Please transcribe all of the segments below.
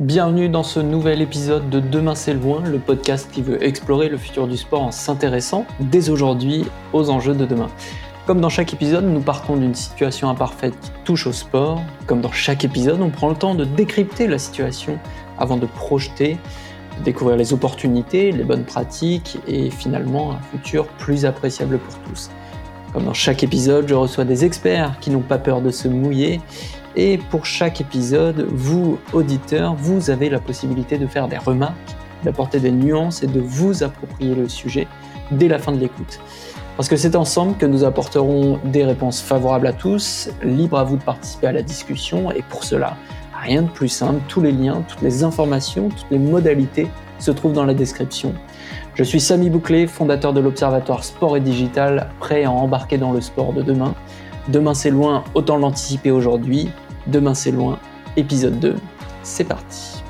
Bienvenue dans ce nouvel épisode de Demain c'est loin, le podcast qui veut explorer le futur du sport en s'intéressant dès aujourd'hui aux enjeux de demain. Comme dans chaque épisode, nous partons d'une situation imparfaite qui touche au sport. Comme dans chaque épisode, on prend le temps de décrypter la situation avant de projeter, de découvrir les opportunités, les bonnes pratiques et finalement un futur plus appréciable pour tous. Comme dans chaque épisode, je reçois des experts qui n'ont pas peur de se mouiller et pour chaque épisode, vous, auditeurs, vous avez la possibilité de faire des remarques, d'apporter des nuances et de vous approprier le sujet dès la fin de l'écoute. Parce que c'est ensemble que nous apporterons des réponses favorables à tous, libre à vous de participer à la discussion, et pour cela, rien de plus simple, tous les liens, toutes les informations, toutes les modalités se trouvent dans la description. Je suis Samy Bouclé, fondateur de l'Observatoire Sport et Digital, prêt à embarquer dans le sport de demain. Demain c'est loin, autant l'anticiper aujourd'hui. Demain c'est loin, épisode 2, c'est parti.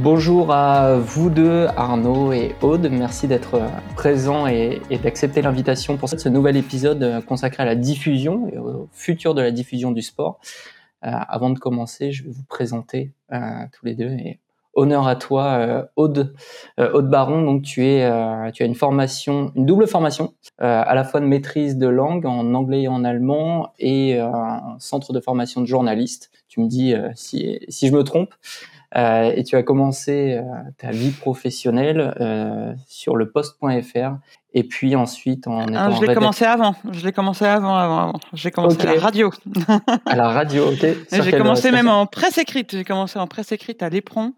Bonjour à vous deux, Arnaud et Aude. Merci d'être présents et, d'accepter l'invitation pour ce nouvel épisode consacré à la diffusion et au futur de la diffusion du sport. Euh, avant de commencer, je vais vous présenter euh, tous les deux honneur à toi, euh, Aude, Aude Baron. Donc tu as une formation, une double formation, à la fois de maîtrise de langue en anglais et en allemand, et un centre de formation de journaliste. Tu me dis si, si je me trompe. et tu as commencé ta vie professionnelle sur le poste.fr et puis ensuite, en ah, je l'ai commencé avant. Je l'ai commencé avant, avant, avant. J'ai commencé à la radio. à la radio, ok. J'ai commencé même en presse écrite. J'ai commencé en presse écrite à l'Éperon,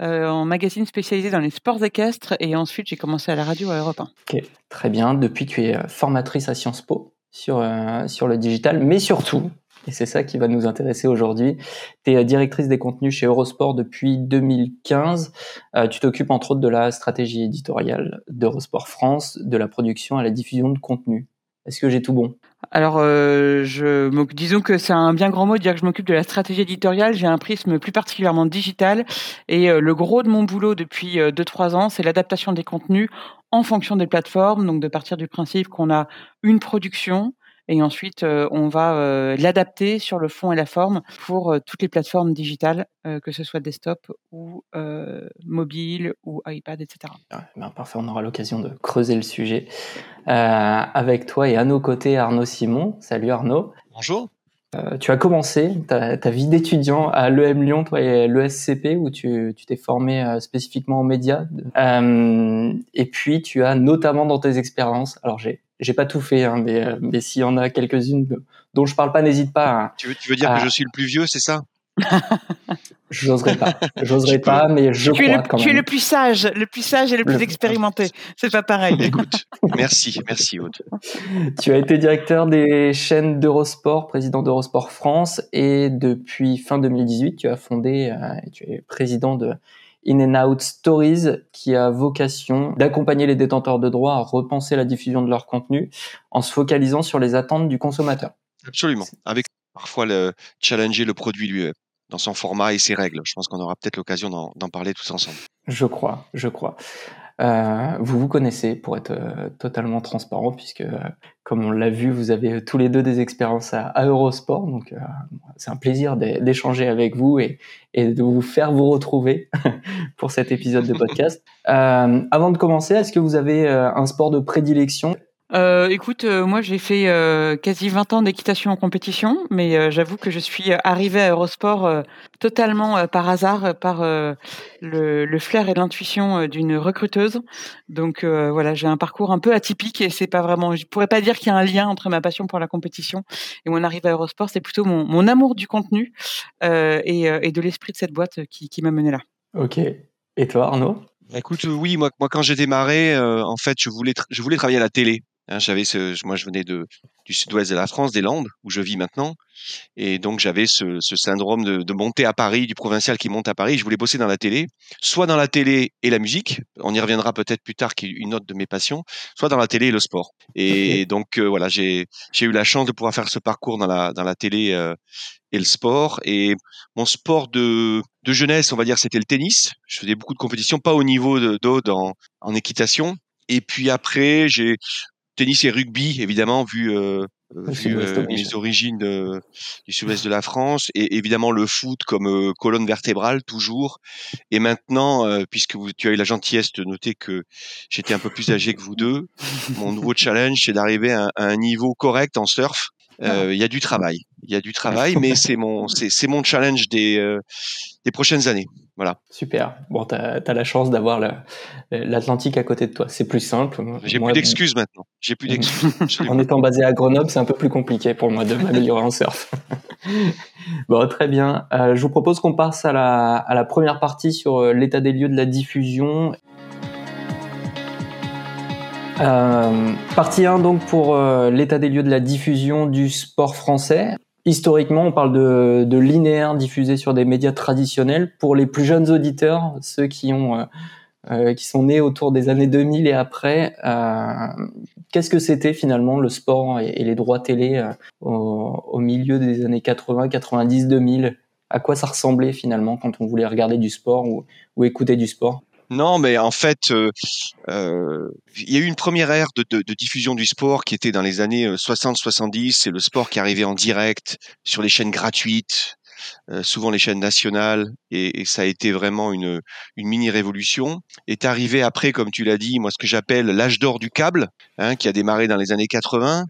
euh, en magazine spécialisé dans les sports équestres, et ensuite j'ai commencé à la radio à Europe 1. Ok, très bien. Depuis, tu es euh, formatrice à Sciences Po sur euh, sur le digital, mais surtout, et c'est ça qui va nous intéresser aujourd'hui. Tu es directrice des contenus chez Eurosport depuis 2015. Euh, tu t'occupes entre autres de la stratégie éditoriale d'Eurosport France, de la production à la diffusion de contenu. Est-ce que j'ai tout bon? Alors, euh, disons que c'est un bien grand mot de dire que je m'occupe de la stratégie éditoriale. J'ai un prisme plus particulièrement digital et euh, le gros de mon boulot depuis 2-3 ans, c'est l'adaptation des contenus en fonction des plateformes. Donc, de partir du principe qu'on a une production, et ensuite on va l'adapter sur le fond et la forme pour toutes les plateformes digitales, que ce soit desktop ou mobile ou iPad, etc. Ben, parfait, on aura l'occasion de creuser le sujet avec toi et à nos côtés Arnaud Simon. Salut Arnaud. Bonjour. Tu as commencé ta, vie d'étudiant à l'EM Lyon, toi et l'ESCP, où tu t'es formé spécifiquement aux médias. et puis, tu as notamment dans tes expériences, alors j'ai j'ai pas tout fait, hein, mais, euh, mais s'il y en a quelques-unes dont je parle pas, n'hésite pas. tu, veux, tu veux dire que je suis le plus vieux, c'est ça? J'oserais pas, j'oserais pas, mais je tu crois le, quand Tu es le plus sage, le plus sage et le plus expérimenté. C'est pas pareil. Écoute, merci, merci Aude. Tu as été directeur des chaînes d'Eurosport, président d'Eurosport France, et depuis fin 2018, tu as fondé, euh, tu es président de In and Out Stories qui a vocation d'accompagner les détenteurs de droits à repenser la diffusion de leur contenu en se focalisant sur les attentes du consommateur. Absolument. Avec parfois le challenger le produit lui dans son format et ses règles. Je pense qu'on aura peut-être l'occasion d'en parler tous ensemble. Je crois, je crois. Euh, vous vous connaissez pour être euh, totalement transparent, puisque, euh, comme on l'a vu, vous avez tous les deux des expériences à, Eurosport. Donc, c'est un plaisir d'échanger avec vous et, et, de vous faire vous retrouver pour cet épisode de podcast. avant de commencer, est-ce que vous avez un sport de prédilection euh, écoute, euh, moi j'ai fait euh, quasi 20 ans d'équitation en compétition, mais euh, j'avoue que je suis arrivée à Eurosport totalement par hasard, par le, le, flair et l'intuition d'une recruteuse. Donc voilà, j'ai un parcours un peu atypique et c'est pas vraiment, je pourrais pas dire qu'il y a un lien entre ma passion pour la compétition et mon arrivée à Eurosport. C'est plutôt mon, mon, amour du contenu et, et, de l'esprit de cette boîte qui, qui m'a mené là. Ok. Et toi, Arnaud? Écoute, oui, moi, moi quand j'ai démarré, en fait, je voulais, je voulais travailler à la télé. Hein, j'avais ce, moi, je venais de, du sud-ouest de la France, des Landes, où je vis maintenant. Et donc, j'avais ce, ce syndrome de, de, monter à Paris, du provincial qui monte à Paris. Je voulais bosser dans la télé, soit dans la télé et la musique. On y reviendra peut-être plus tard, qui est une autre de mes passions, soit dans la télé et le sport. Et donc, euh, voilà, j'ai, j'ai eu la chance de pouvoir faire ce parcours dans la, dans la télé euh, et le sport. Et mon sport de, de jeunesse, on va dire, c'était le tennis. Je faisais beaucoup de compétitions, pas au niveau d'Aude en, en équitation. Et puis après, j'ai tennis et rugby, évidemment, vu euh, vu mes origines du sud-ouest de la France, et évidemment le foot comme colonne vertébrale toujours. Et maintenant, puisque vous, tu as eu la gentillesse de noter que j'étais un peu plus âgé que vous deux, mon nouveau challenge c'est d'arriver à, un niveau correct en surf. Ah. Il y a du travail, il y a du travail, mais c'est mon c'est mon challenge des des prochaines années. Voilà. Super. Bon, tu as, la chance d'avoir l'Atlantique à côté de toi. C'est plus simple. J'ai plus d'excuses maintenant. J'ai plus d'excuses. en étant basé à Grenoble, c'est un peu plus compliqué pour moi de m'améliorer en surf. bon, très bien. Euh, je vous propose qu'on passe à la, à la première partie sur euh, l'état des lieux de la diffusion. Euh, partie 1 donc pour euh, l'état des lieux de la diffusion du sport français. Historiquement, on parle de, de, linéaire diffusé sur des médias traditionnels. Pour les plus jeunes auditeurs, ceux qui ont euh, euh qui sont nés autour des années 2000 et après, euh, qu'est-ce que c'était finalement le sport et, les droits télé euh, au, au, milieu des années 80, 90, 2000 À quoi ça ressemblait finalement quand on voulait regarder du sport ou, ou écouter du sport? Non, mais en fait, euh, euh, il y a eu une première ère de, de, de, diffusion du sport qui était dans les années 60-70. Euh, C'est le sport qui arrivait en direct sur les chaînes gratuites, euh, souvent les chaînes nationales, et, et, ça a été vraiment une, une mini révolution. Est arrivé après, comme tu l'as dit, moi ce que j'appelle l'âge d'or du câble, hein, qui a démarré dans les années 80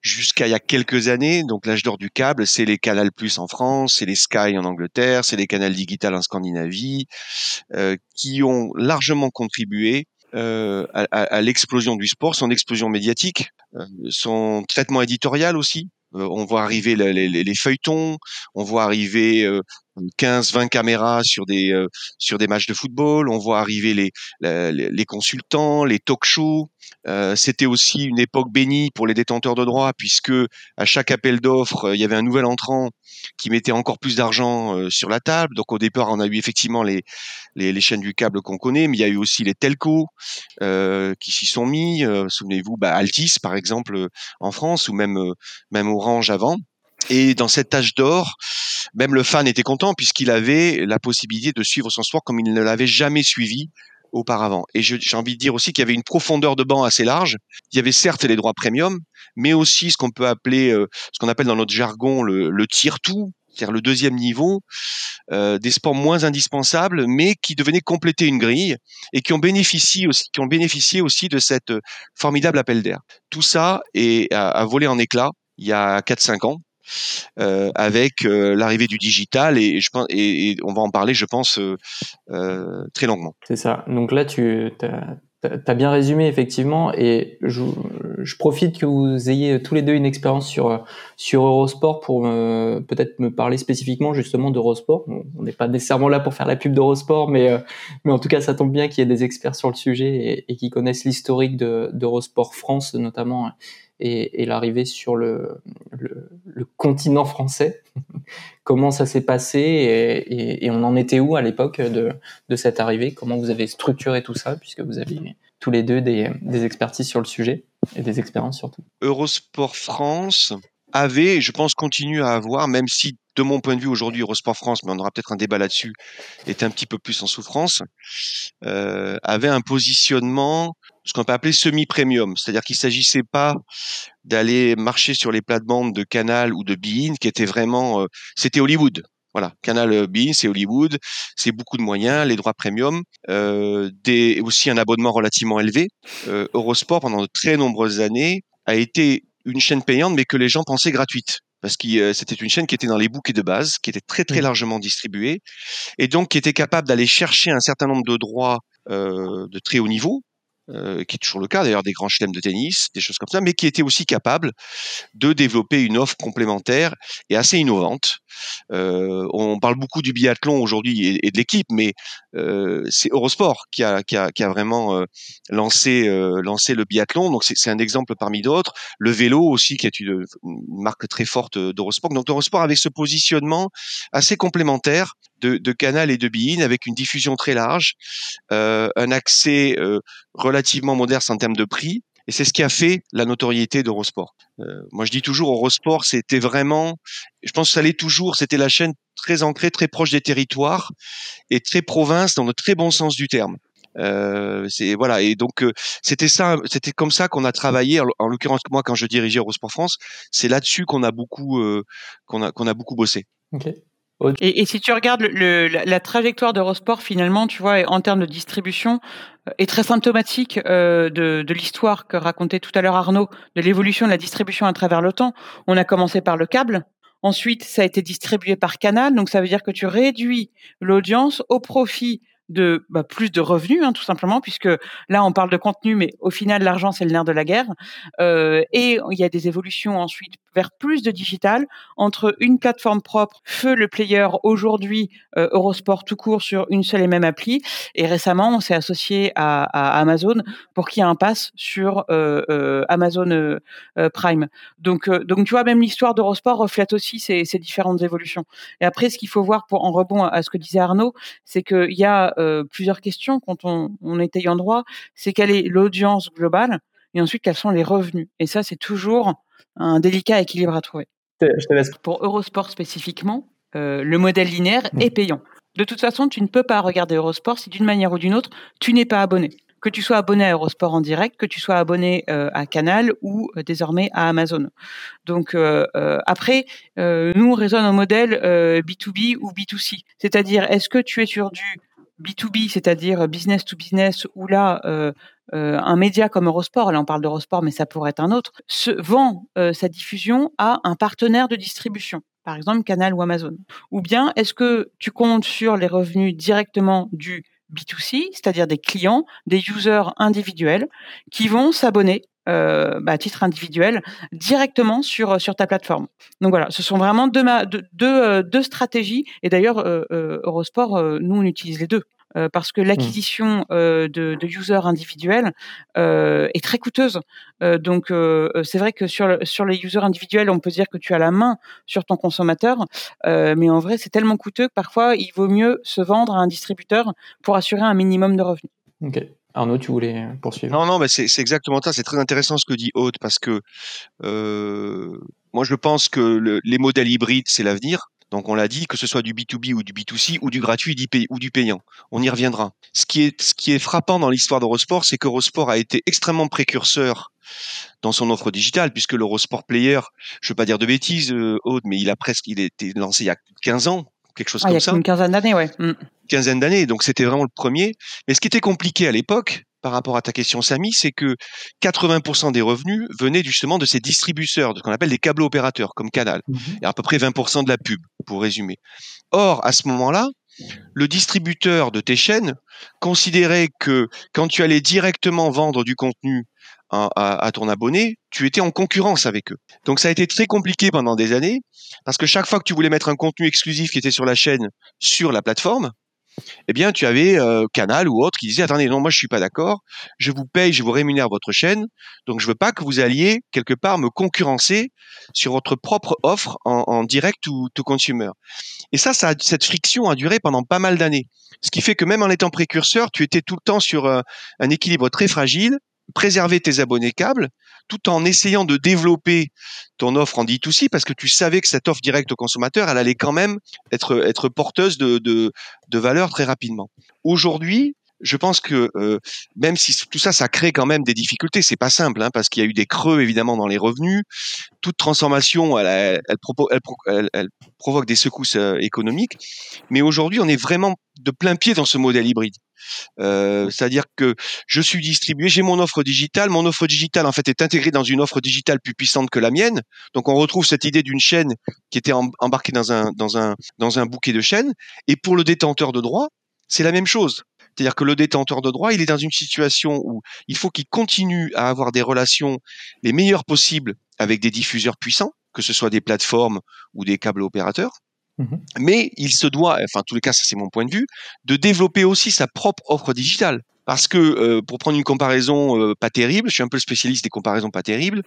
jusqu'à il y a quelques années. Donc l'âge d'or du câble, c'est les Canal Plus en France, c'est les Sky en Angleterre, c'est les Canal Digital en Scandinavie, euh, qui ont largement contribué euh, à, à l'explosion du sport, son explosion médiatique, euh, son traitement éditorial aussi. Euh, on voit arriver les, les, les, feuilletons, on voit arriver 15-20 euh, caméras sur des euh, sur matchs de football, on voit arriver les consultants, les talk-shows. C'était aussi une époque bénie pour les détenteurs de droits puisque à chaque appel d'offres, il y avait un nouvel entrant qui mettait encore plus d'argent sur la table. Donc au départ, on a eu effectivement les chaînes du câble qu'on connaît, mais il y a eu aussi les telcos qui s'y sont mis. Souvenez-vous, bah, Altis par exemple en France ou même Orange avant. Et dans cette tâche d'or, même le fan était content puisqu'il avait la possibilité de suivre son sport comme il ne l'avait jamais suivi auparavant. Et j'ai envie de dire aussi qu'il y avait une profondeur de banc assez large. Il y avait certes les droits premium, mais aussi ce qu'on peut appeler, euh, ce qu'on appelle dans notre jargon le, le tiers-tout, c'est-à-dire le deuxième niveau, euh, des sports moins indispensables, mais qui devenaient compléter une grille et qui ont bénéficié aussi, qui ont bénéficié aussi de cette formidable appel d'air. Tout ça est, a, volé en éclats il y a 4-5 ans. Euh, avec euh, l'arrivée du digital et, je pense et, on va en parler je pense euh, très longuement. C'est ça. Donc là tu as, bien résumé effectivement et je, profite que vous ayez tous les deux une expérience sur sur Eurosport pour peut-être me parler spécifiquement justement d'Eurosport. On n'est pas nécessairement là pour faire la pub d'Eurosport mais mais en tout cas ça tombe bien qu'il y ait des experts sur le sujet et, et qui connaissent l'historique d'Eurosport France notamment et, l'arrivée sur le, continent français. Comment ça s'est passé et, on en était où à l'époque de, cette arrivée? Comment vous avez structuré tout ça puisque vous aviez tous les deux des, expertises sur le sujet et des expériences surtout? Eurosport France avait, je pense continue à avoir, même si de mon point de vue aujourd'hui Eurosport France, mais on aura peut-être un débat là-dessus, est un petit peu plus en souffrance, euh, avait un positionnement ce qu'on peut appeler semi-premium, c'est-à-dire qu'il s'agissait pas d'aller marcher sur les plates-bandes de Canal ou de Bein, qui était vraiment, euh, c'était Hollywood. Voilà, Canal euh, Bein, c'est Hollywood, c'est beaucoup de moyens, les droits premium, euh, des, aussi un abonnement relativement élevé. Euh, Eurosport, pendant de très nombreuses années, a été une chaîne payante, mais que les gens pensaient gratuite. Parce que c'était une chaîne qui était dans les bouquets de base, qui était très très largement distribuée, et donc qui était capable d'aller chercher un certain nombre de droits euh, de très haut niveau, euh, qui est toujours le cas d'ailleurs des grands chelems de tennis, des choses comme ça, mais qui était aussi capable de développer une offre complémentaire et assez innovante. Euh, on parle beaucoup du biathlon aujourd'hui et, de l'équipe, mais euh, c'est Eurosport qui a, qui a, qui a vraiment euh, lancé, euh, lancé le biathlon, donc c'est un exemple parmi d'autres. Le vélo aussi, qui est une, une marque très forte d'Eurosport. Donc Eurosport avec ce positionnement assez complémentaire de, de Canal et de Bein avec une diffusion très large, euh, un accès euh, relativement modeste en termes de prix. Et c'est ce qui a fait la notoriété d'Eurosport. Euh, moi, je dis toujours, Eurosport, c'était vraiment, je pense que ça l'est toujours, c'était la chaîne très ancrée, très proche des territoires et très province dans le très bon sens du terme. Euh, c'est voilà et donc euh, c'était ça, c'était comme ça qu'on a travaillé. En, l'occurrence moi quand je dirigeais Eurosport France, c'est là-dessus qu'on a beaucoup euh, qu'on a qu'on a beaucoup bossé. Et, si tu regardes le, la, la, trajectoire d'Eurosport, finalement, tu vois, en termes de distribution, est très symptomatique euh, de, de l'histoire que racontait tout à l'heure Arnaud, de l'évolution de la distribution à travers le temps. On a commencé par le câble, ensuite ça a été distribué par canal, donc ça veut dire que tu réduis l'audience au profit de bah, plus de revenus, hein, tout simplement, puisque là on parle de contenu, mais au final l'argent c'est le nerf de la guerre. Euh, et il y a des évolutions ensuite plus de digital entre une plateforme propre, feu le player aujourd'hui euh, Eurosport tout court sur une seule et même appli. Et récemment on s'est associé à, à, Amazon pour qu'il y ait un pass sur euh, euh Amazon Prime. Donc donc tu vois même l'histoire d'Eurosport reflète aussi ces, ces, différentes évolutions. Et après ce qu'il faut voir pour en rebond à ce que disait Arnaud, c'est qu'il y a plusieurs questions quand on, on est ayant droit. C'est quelle est l'audience globale et ensuite quels sont les revenus. Et ça, c'est toujours un délicat équilibre à trouver. Pour Eurosport spécifiquement, euh, le modèle linéaire mmh. est payant. De toute façon, tu ne peux pas regarder Eurosport si d'une manière ou d'une autre, tu n'es pas abonné. Que tu sois abonné à Eurosport en direct, que tu sois abonné euh, à Canal ou désormais à Amazon. Donc après, nous on raisonne en modèle B2B ou B2C. C'est-à-dire, est-ce que tu es sur du B2B, c'est-à-dire business to business, où là, euh, un média comme Eurosport, là on parle d'Eurosport, mais ça pourrait être un autre, se vend euh, sa diffusion à un partenaire de distribution, par exemple Canal ou Amazon. Ou bien est-ce que tu comptes sur les revenus directement du B2C, c'est-à-dire des clients, des users individuels qui vont s'abonner euh, bah, à titre individuel directement sur ta plateforme? Donc voilà, ce sont vraiment deux stratégies. Et d'ailleurs, Eurosport, nous on utilise les deux. Parce que l'acquisition de, de users individuels est très coûteuse. donc c'est vrai que sur, sur les users individuels, on peut dire que tu as la main sur ton consommateur, mais en vrai c'est tellement coûteux que parfois il vaut mieux se vendre à un distributeur pour assurer un minimum de revenus. Ok. Arnaud, tu voulais poursuivre? Non, non, mais c'est exactement ça. C'est très intéressant ce que dit Aude parce que euh, moi, je pense que le, les modèles hybrides, c'est l'avenir. Donc, on l'a dit, que ce soit du B2B ou du B2C ou du gratuit ou du payant. On y reviendra. Ce qui est, ce qui est frappant dans l'histoire d'Eurosport, c'est qu'Eurosport a été extrêmement précurseur dans son offre digitale, puisque l'Eurosport Player, je ne veux pas dire de bêtises, euh, Aude, mais il a presque, il a été lancé il y a 15 ans, quelque chose ah, comme ça. Il y a une quinzaine d'années, ouais. Mm. Quinzaine d'années, donc c'était vraiment le premier. Mais ce qui était compliqué à l'époque, par rapport à ta question, Samy, c'est que 80% des revenus venaient justement de ces distributeurs, de ce qu'on appelle des câbles opérateurs, comme Canal, mmh et à peu près 20% de la pub, pour résumer. Or, à ce moment-là, le distributeur de tes chaînes considérait que quand tu allais directement vendre du contenu à, à, ton abonné, tu étais en concurrence avec eux. Donc ça a été très compliqué pendant des années, parce que chaque fois que tu voulais mettre un contenu exclusif qui était sur la chaîne sur la plateforme, eh bien, tu avais euh, Canal ou autre qui disait attendez, non, moi je suis pas d'accord, je vous paye, je vous rémunère votre chaîne, donc je veux pas que vous alliez quelque part me concurrencer sur votre propre offre en, direct ou to consumer. Et ça, ça cette friction a duré pendant pas mal d'années. Ce qui fait que même en étant précurseur, tu étais tout le temps sur euh, un équilibre très fragile préserver tes abonnés câbles tout en essayant de développer ton offre en D2C parce que tu savais que cette offre directe au consommateur, elle allait quand même être, être porteuse de, de, de valeur très rapidement. Aujourd'hui, je pense que euh, même si tout ça, ça crée quand même des difficultés, c'est pas simple, hein, parce qu'il y a eu des creux évidemment dans les revenus. Toute transformation, elle, elle, elle, elle provoque des secousses euh, économiques. Mais aujourd'hui, on est vraiment de plein pied dans ce modèle hybride. Euh, c'est-à-dire que je suis distribué, j'ai mon offre digitale, mon offre digitale en fait est intégrée dans une offre digitale plus puissante que la mienne. Donc on retrouve cette idée d'une chaîne qui était embarquée dans un dans un dans un bouquet de chaînes. Et pour le détenteur de droit, c'est la même chose. C'est-à-dire que le détenteur de droit, il est dans une situation où il faut qu'il continue à avoir des relations les meilleures possibles avec des diffuseurs puissants, que ce soit des plateformes ou des câbles opérateurs. Mhm. Mais il se doit, enfin en tous les cas ça c'est mon point de vue, de développer aussi sa propre offre digitale. Parce que, euh, pour prendre une comparaison euh, pas terrible, je suis un peu le spécialiste des comparaisons pas terribles,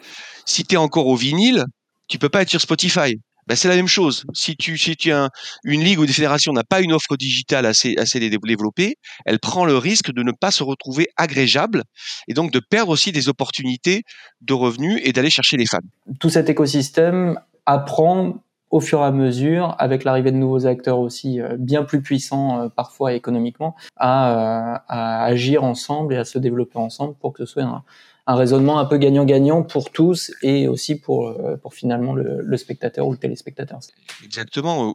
si tu es encore au vinyle, tu peux pas être sur Spotify. Ben, c'est la même chose. Si tu, si tu as une ligue ou des fédérations n'a pas une offre digitale assez, assez développée, elle prend le risque de ne pas se retrouver agrégeable et donc de perdre aussi des opportunités de revenus et d'aller chercher les fans. Tout cet écosystème apprend au fur et à mesure, avec l'arrivée de nouveaux acteurs aussi bien plus puissants parfois économiquement, à, à, agir ensemble et à se développer ensemble pour que ce soit un, un raisonnement un peu gagnant-gagnant pour tous et aussi pour, euh, pour finalement le, le spectateur ou le téléspectateur. Exactement.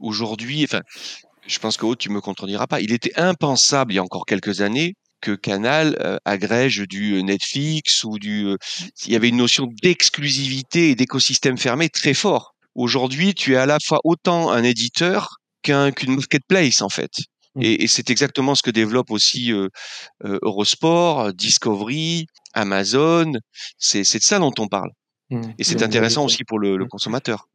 Aujourd'hui, enfin, je pense que tu me contrediras pas. Il était impensable il y a encore quelques années que Canal euh, agrège du Netflix ou du. Euh, il y avait une notion d'exclusivité et d'écosystème fermé très fort. Aujourd'hui, tu es à la fois autant un éditeur qu'un qu'une marketplace en fait. Mmh. Et, et c'est exactement ce que développe aussi euh, Eurosport, Discovery, Amazon. C'est de ça dont on parle. Mmh. Et c'est intéressant aussi pour le, le mmh. consommateur.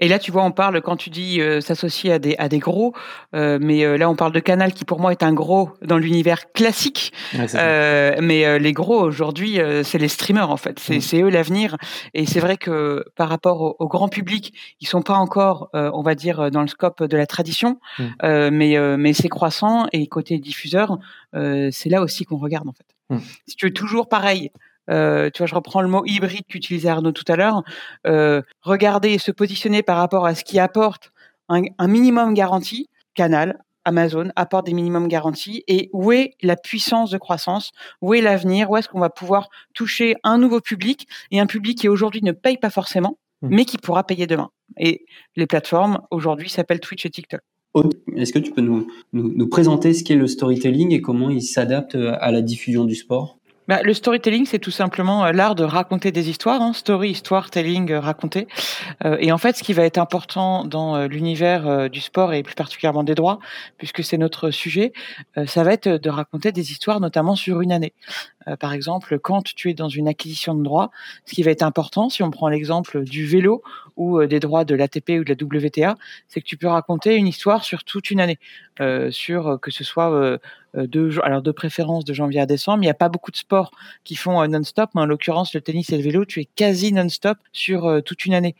Et là, tu vois, on parle, quand tu dis euh, s'associer à des, à des gros, euh, mais euh, là, on parle de Canal qui, pour moi, est un gros dans l'univers classique. mais les gros, aujourd'hui, c'est les streamers, en fait. C'est eux l'avenir. Et c'est vrai que par rapport au, grand public, ils sont pas encore, on va dire, dans le scope de la tradition, mais, mais c'est croissant. Et côté diffuseur, c'est là aussi qu'on regarde, en fait. Si tu veux toujours pareil, euh, tu vois, je reprends le mot hybride qu'utilisait Arnaud tout à l'heure, euh, regarder et se positionner par rapport à ce qui apporte un, un minimum garanti, Canal, Amazon apporte des minimums garantis et où est la puissance de croissance, où est l'avenir, où est-ce qu'on va pouvoir toucher un nouveau public et un public qui aujourd'hui ne paye pas forcément, mmh. mais qui pourra payer demain. Et les plateformes aujourd'hui s'appellent Twitch et TikTok. Est-ce que tu peux nous, nous, nous présenter ce qu'est le storytelling et comment il s'adapte à la diffusion du sport? Bah, le storytelling, c'est tout simplement euh, l'art de raconter des histoires, hein, story, histoire, telling, euh, raconter. Euh, et en fait, ce qui va être important dans l'univers du sport et plus particulièrement des droits, puisque c'est notre sujet, ça va être de raconter des histoires, notamment sur une année. par exemple, quand tu es dans une acquisition de droits, ce qui va être important, si on prend l'exemple du vélo ou des droits de l'ATP ou de la WTA, c'est que tu peux raconter une histoire sur toute une année, sur que ce soit euh, de, alors de préférence de janvier à décembre. Il n'y a pas beaucoup de sports qui font euh, non-stop, mais en l'occurrence le tennis et le vélo, tu es quasi non-stop sur euh, toute une année.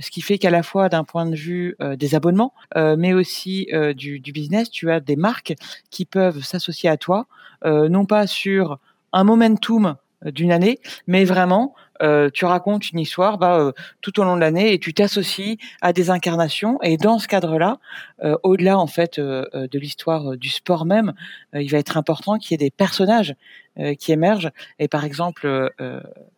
ce qui fait qu'à la fois d'un point de vue des abonnements, mais aussi du, du, business, tu as des marques qui peuvent s'associer à toi, non pas sur un momentum d'une année, mais vraiment euh, tu racontes une histoire bah, euh, tout au long de l'année et tu t'associes à des incarnations. Et dans ce cadre-là, euh, au-delà en fait de l'histoire du sport même, il va être important qu'il y ait des personnages qui émergent. Et par exemple,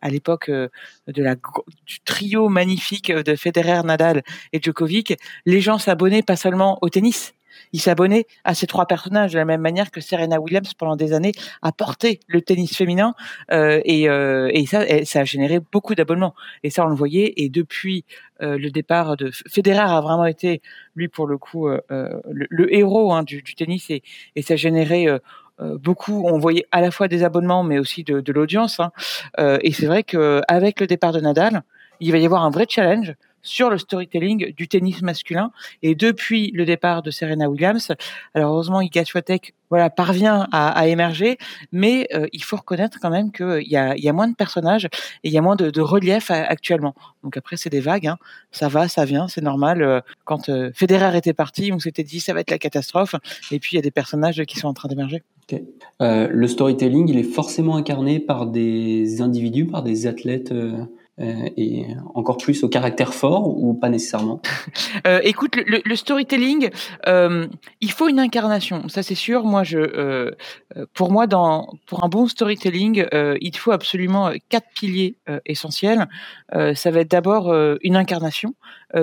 à l'époque de du trio magnifique de Federer, Nadal et Djokovic, les gens s'abonnaient pas seulement au tennis, il s'abonnait à ces trois personnages de la même manière que Serena Williams pendant des années a porté le tennis féminin euh, et, euh, et, ça, ça a généré beaucoup d'abonnements et ça on le voyait et depuis euh, le départ de Federer a vraiment été lui pour le coup euh, euh, le, héros hein, du, du, tennis et, ça a généré beaucoup, on voyait à la fois des abonnements, mais aussi de, de l'audience. Hein. et c'est vrai qu'avec le départ de Nadal, il va y avoir un vrai challenge sur le storytelling du tennis masculin. Et depuis le départ de Serena Williams, alors heureusement, Iga Swiatek voilà, parvient à, émerger, mais euh, il faut reconnaître quand même qu'il y a, y a moins de personnages et il y a moins de, de relief actuellement. Donc après, c'est des vagues, hein. ça va, ça vient, c'est normal. Euh, quand euh, Federer était parti, on s'était dit ça va être la catastrophe, et puis il y a des personnages qui sont en train d'émerger. le storytelling, il est forcément incarné par des individus, par des athlètes euh, et encore plus au caractère fort ou pas nécessairement? Euh, Écoute, le, storytelling, euh, il faut une incarnation, ça c'est sûr. Moi, je, euh, pour moi, pour un bon storytelling, euh, il faut absolument quatre piliers essentiels. ça va être d'abord une incarnation,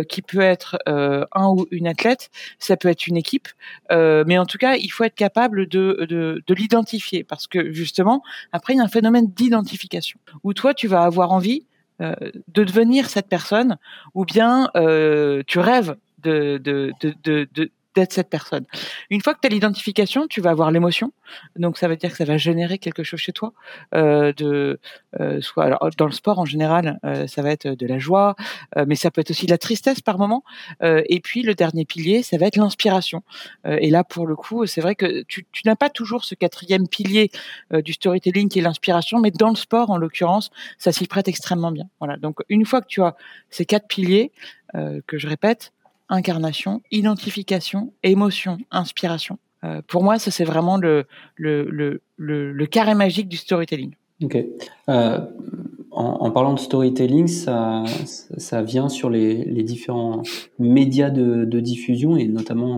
qui peut être un ou une athlète, ça peut être une équipe, mais en tout cas, il faut être capable de, de, de l'identifier parce que justement, après, il y a un phénomène d'identification où toi, tu vas avoir envie euh, de devenir cette personne, ou bien euh, tu rêves de, de, de, d'être cette personne. Une fois que tu as l'identification, tu vas avoir l'émotion. Donc ça veut dire que ça va générer quelque chose chez toi. Euh, de, euh, soit alors, dans le sport en général, euh, ça va être de la joie, euh, mais ça peut être aussi de la tristesse par moment. Euh, et puis le dernier pilier, ça va être l'inspiration. Euh, et là, pour le coup, c'est vrai que tu, tu n'as pas toujours ce quatrième pilier du storytelling qui est l'inspiration, mais dans le sport, en l'occurrence, ça s'y prête extrêmement bien. Voilà. Donc une fois que tu as ces quatre piliers, que je répète, incarnation, identification, émotion, inspiration. Euh, pour moi, ça c'est vraiment le, le, le, le, carré magique du storytelling. Ok. Euh, En, parlant de storytelling, ça, ça vient sur les, les différents médias de, de, diffusion et notamment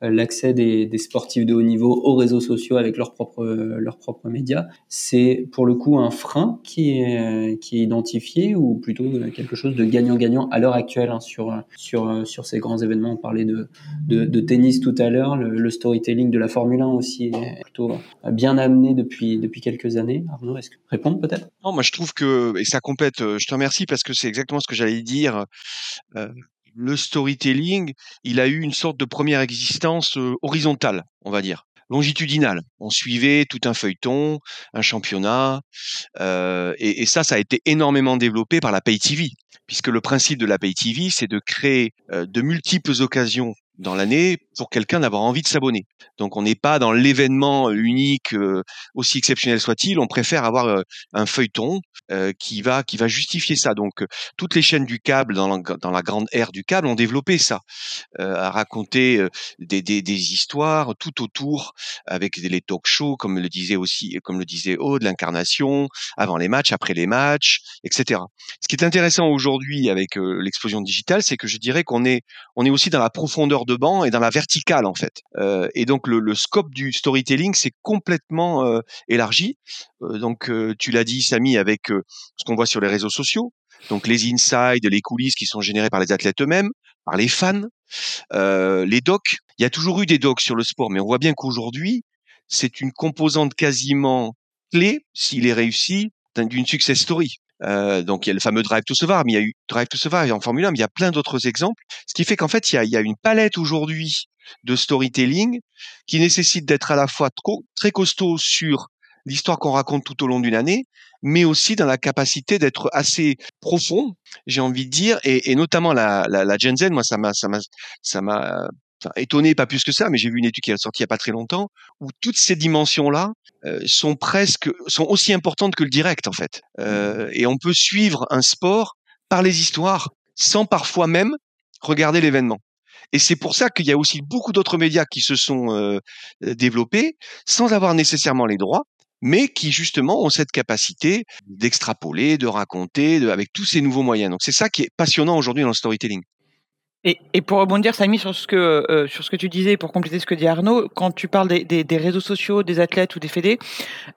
l'accès des, des, sportifs de haut niveau aux réseaux sociaux avec leurs propres, leurs propres médias. C'est pour le coup un frein qui est, qui est identifié ou plutôt quelque chose de gagnant-gagnant à l'heure actuelle hein, sur, sur, sur ces grands événements. On parlait de, de, de tennis tout à l'heure, le, le, storytelling de la Formule 1 aussi est plutôt bien amené depuis, depuis quelques années. Arnaud, est-ce que répondre peut-être? Non, moi je trouve que, et ça complète, euh, je te remercie parce que c'est exactement ce que j'allais dire. Euh, le storytelling, il a eu une sorte de première existence horizontale, on va dire, longitudinale. On suivait tout un feuilleton, un championnat, euh, et, ça, ça a été énormément développé par la pay TV, puisque le principe de la pay TV, c'est de créer de multiples occasions dans l'année pour quelqu'un d'avoir envie de s'abonner. Donc on n'est pas dans l'événement unique, euh, aussi exceptionnel soit-il, on préfère avoir euh, un feuilleton euh, qui va qui va justifier ça. Donc toutes les chaînes du câble dans la, dans la grande ère du câble ont développé ça, à raconter des, des, histoires tout autour avec les talk shows comme le disait aussi comme le disait Aude, l'incarnation, avant les matchs, après les matchs, etc. Ce qui est intéressant aujourd'hui avec l'explosion digitale, c'est que je dirais qu'on est on est aussi dans la profondeur de banc et dans la verticale en fait. Euh, et donc le, scope du storytelling s'est complètement euh, élargi. Euh, donc tu l'as dit Samy avec ce qu'on voit sur les réseaux sociaux, donc les insides, les coulisses qui sont générées par les athlètes eux-mêmes, par les fans, les docs. Il y a toujours eu des docs sur le sport, mais on voit bien qu'aujourd'hui c'est une composante quasiment clé s'il est réussi d'une success story. Euh, donc il y a le fameux Drive to Survive, mais il y a eu Drive to Survive en Formule 1, mais il y a plein d'autres exemples. Ce qui fait qu'en fait, il y a, il y a une palette aujourd'hui de storytelling qui nécessite d'être à la fois trop, très costaud sur l'histoire qu'on raconte tout au long d'une année, mais aussi dans la capacité d'être assez profond, j'ai envie de dire, et, et notamment la, la, la Gen Z, moi ça m'a ça m'a ça m'a enfin, étonné, pas plus que ça, mais j'ai vu une étude qui est sortie il y a pas très longtemps, où toutes ces dimensions-là euh, sont presque, sont aussi importantes que le direct en fait. Euh, et on peut suivre un sport par les histoires, sans parfois même regarder l'événement. Et c'est pour ça qu'il y a aussi beaucoup d'autres médias qui se sont euh, développés sans avoir nécessairement les droits, mais qui justement ont cette capacité d'extrapoler, de raconter, de, avec tous ces nouveaux moyens. Donc c'est ça qui est passionnant aujourd'hui dans le storytelling. Et, et, pour rebondir, Samy, sur ce que euh, sur ce que tu disais, pour compléter ce que dit Arnaud, quand tu parles des, des, des réseaux sociaux, des athlètes ou des fédés,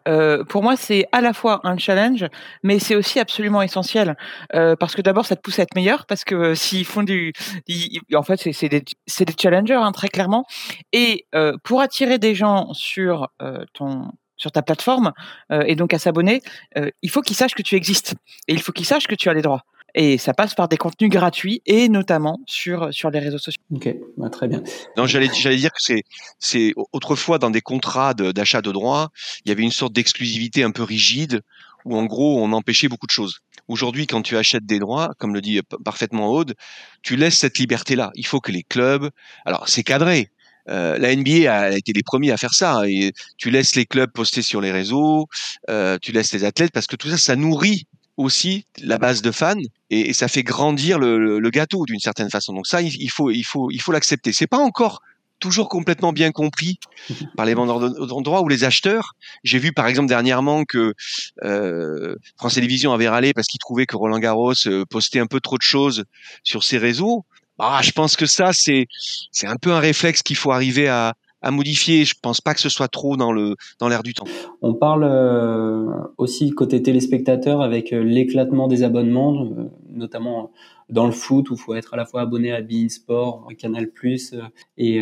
euh, pour moi, c'est à la fois un challenge, mais c'est aussi absolument essentiel. Euh, parce que d'abord, ça te pousse à être meilleur, parce que s'ils font du, ils, en fait, c'est des c'est des challengers hein, très clairement, et euh, pour attirer des gens sur euh, ton sur ta plateforme euh, et donc à s'abonner, il faut qu'ils sachent que tu existes. Et il faut qu'ils sachent que tu as les droits. Et ça passe par des contenus gratuits et notamment sur sur les réseaux sociaux. Ok, bah, très bien. Non, j'allais j'allais dire que c'est c'est autrefois dans des contrats d'achat de, de droits, il y avait une sorte d'exclusivité un peu rigide où en gros on empêchait beaucoup de choses. Aujourd'hui, quand tu achètes des droits, comme le dit parfaitement Aude, tu laisses cette liberté-là. Il faut que les clubs, alors c'est cadré, euh, la NBA a été les premiers à faire ça. Hein, et tu laisses les clubs poster sur les réseaux, euh, tu laisses les athlètes parce que tout ça, ça nourrit aussi la base de fans et, et ça fait grandir le, le gâteau d'une certaine façon. Donc ça, il, faut, il faut, il faut l'accepter. C'est pas encore toujours complètement bien compris par les vendeurs d'endroits ou les acheteurs. J'ai vu par exemple dernièrement que euh, France Télévisions avait râlé parce qu'il trouvait que Roland Garros euh, postait un peu trop de choses sur ses réseaux. Ah, je pense que ça c'est c'est un peu un réflexe qu'il faut arriver à, à modifier. Je pense pas que ce soit trop dans le dans l'air du temps. On parle euh, aussi côté téléspectateur avec euh, l'éclatement des abonnements, euh, notamment dans le foot où il faut être à la fois abonné à Bein Sport, Canal+ et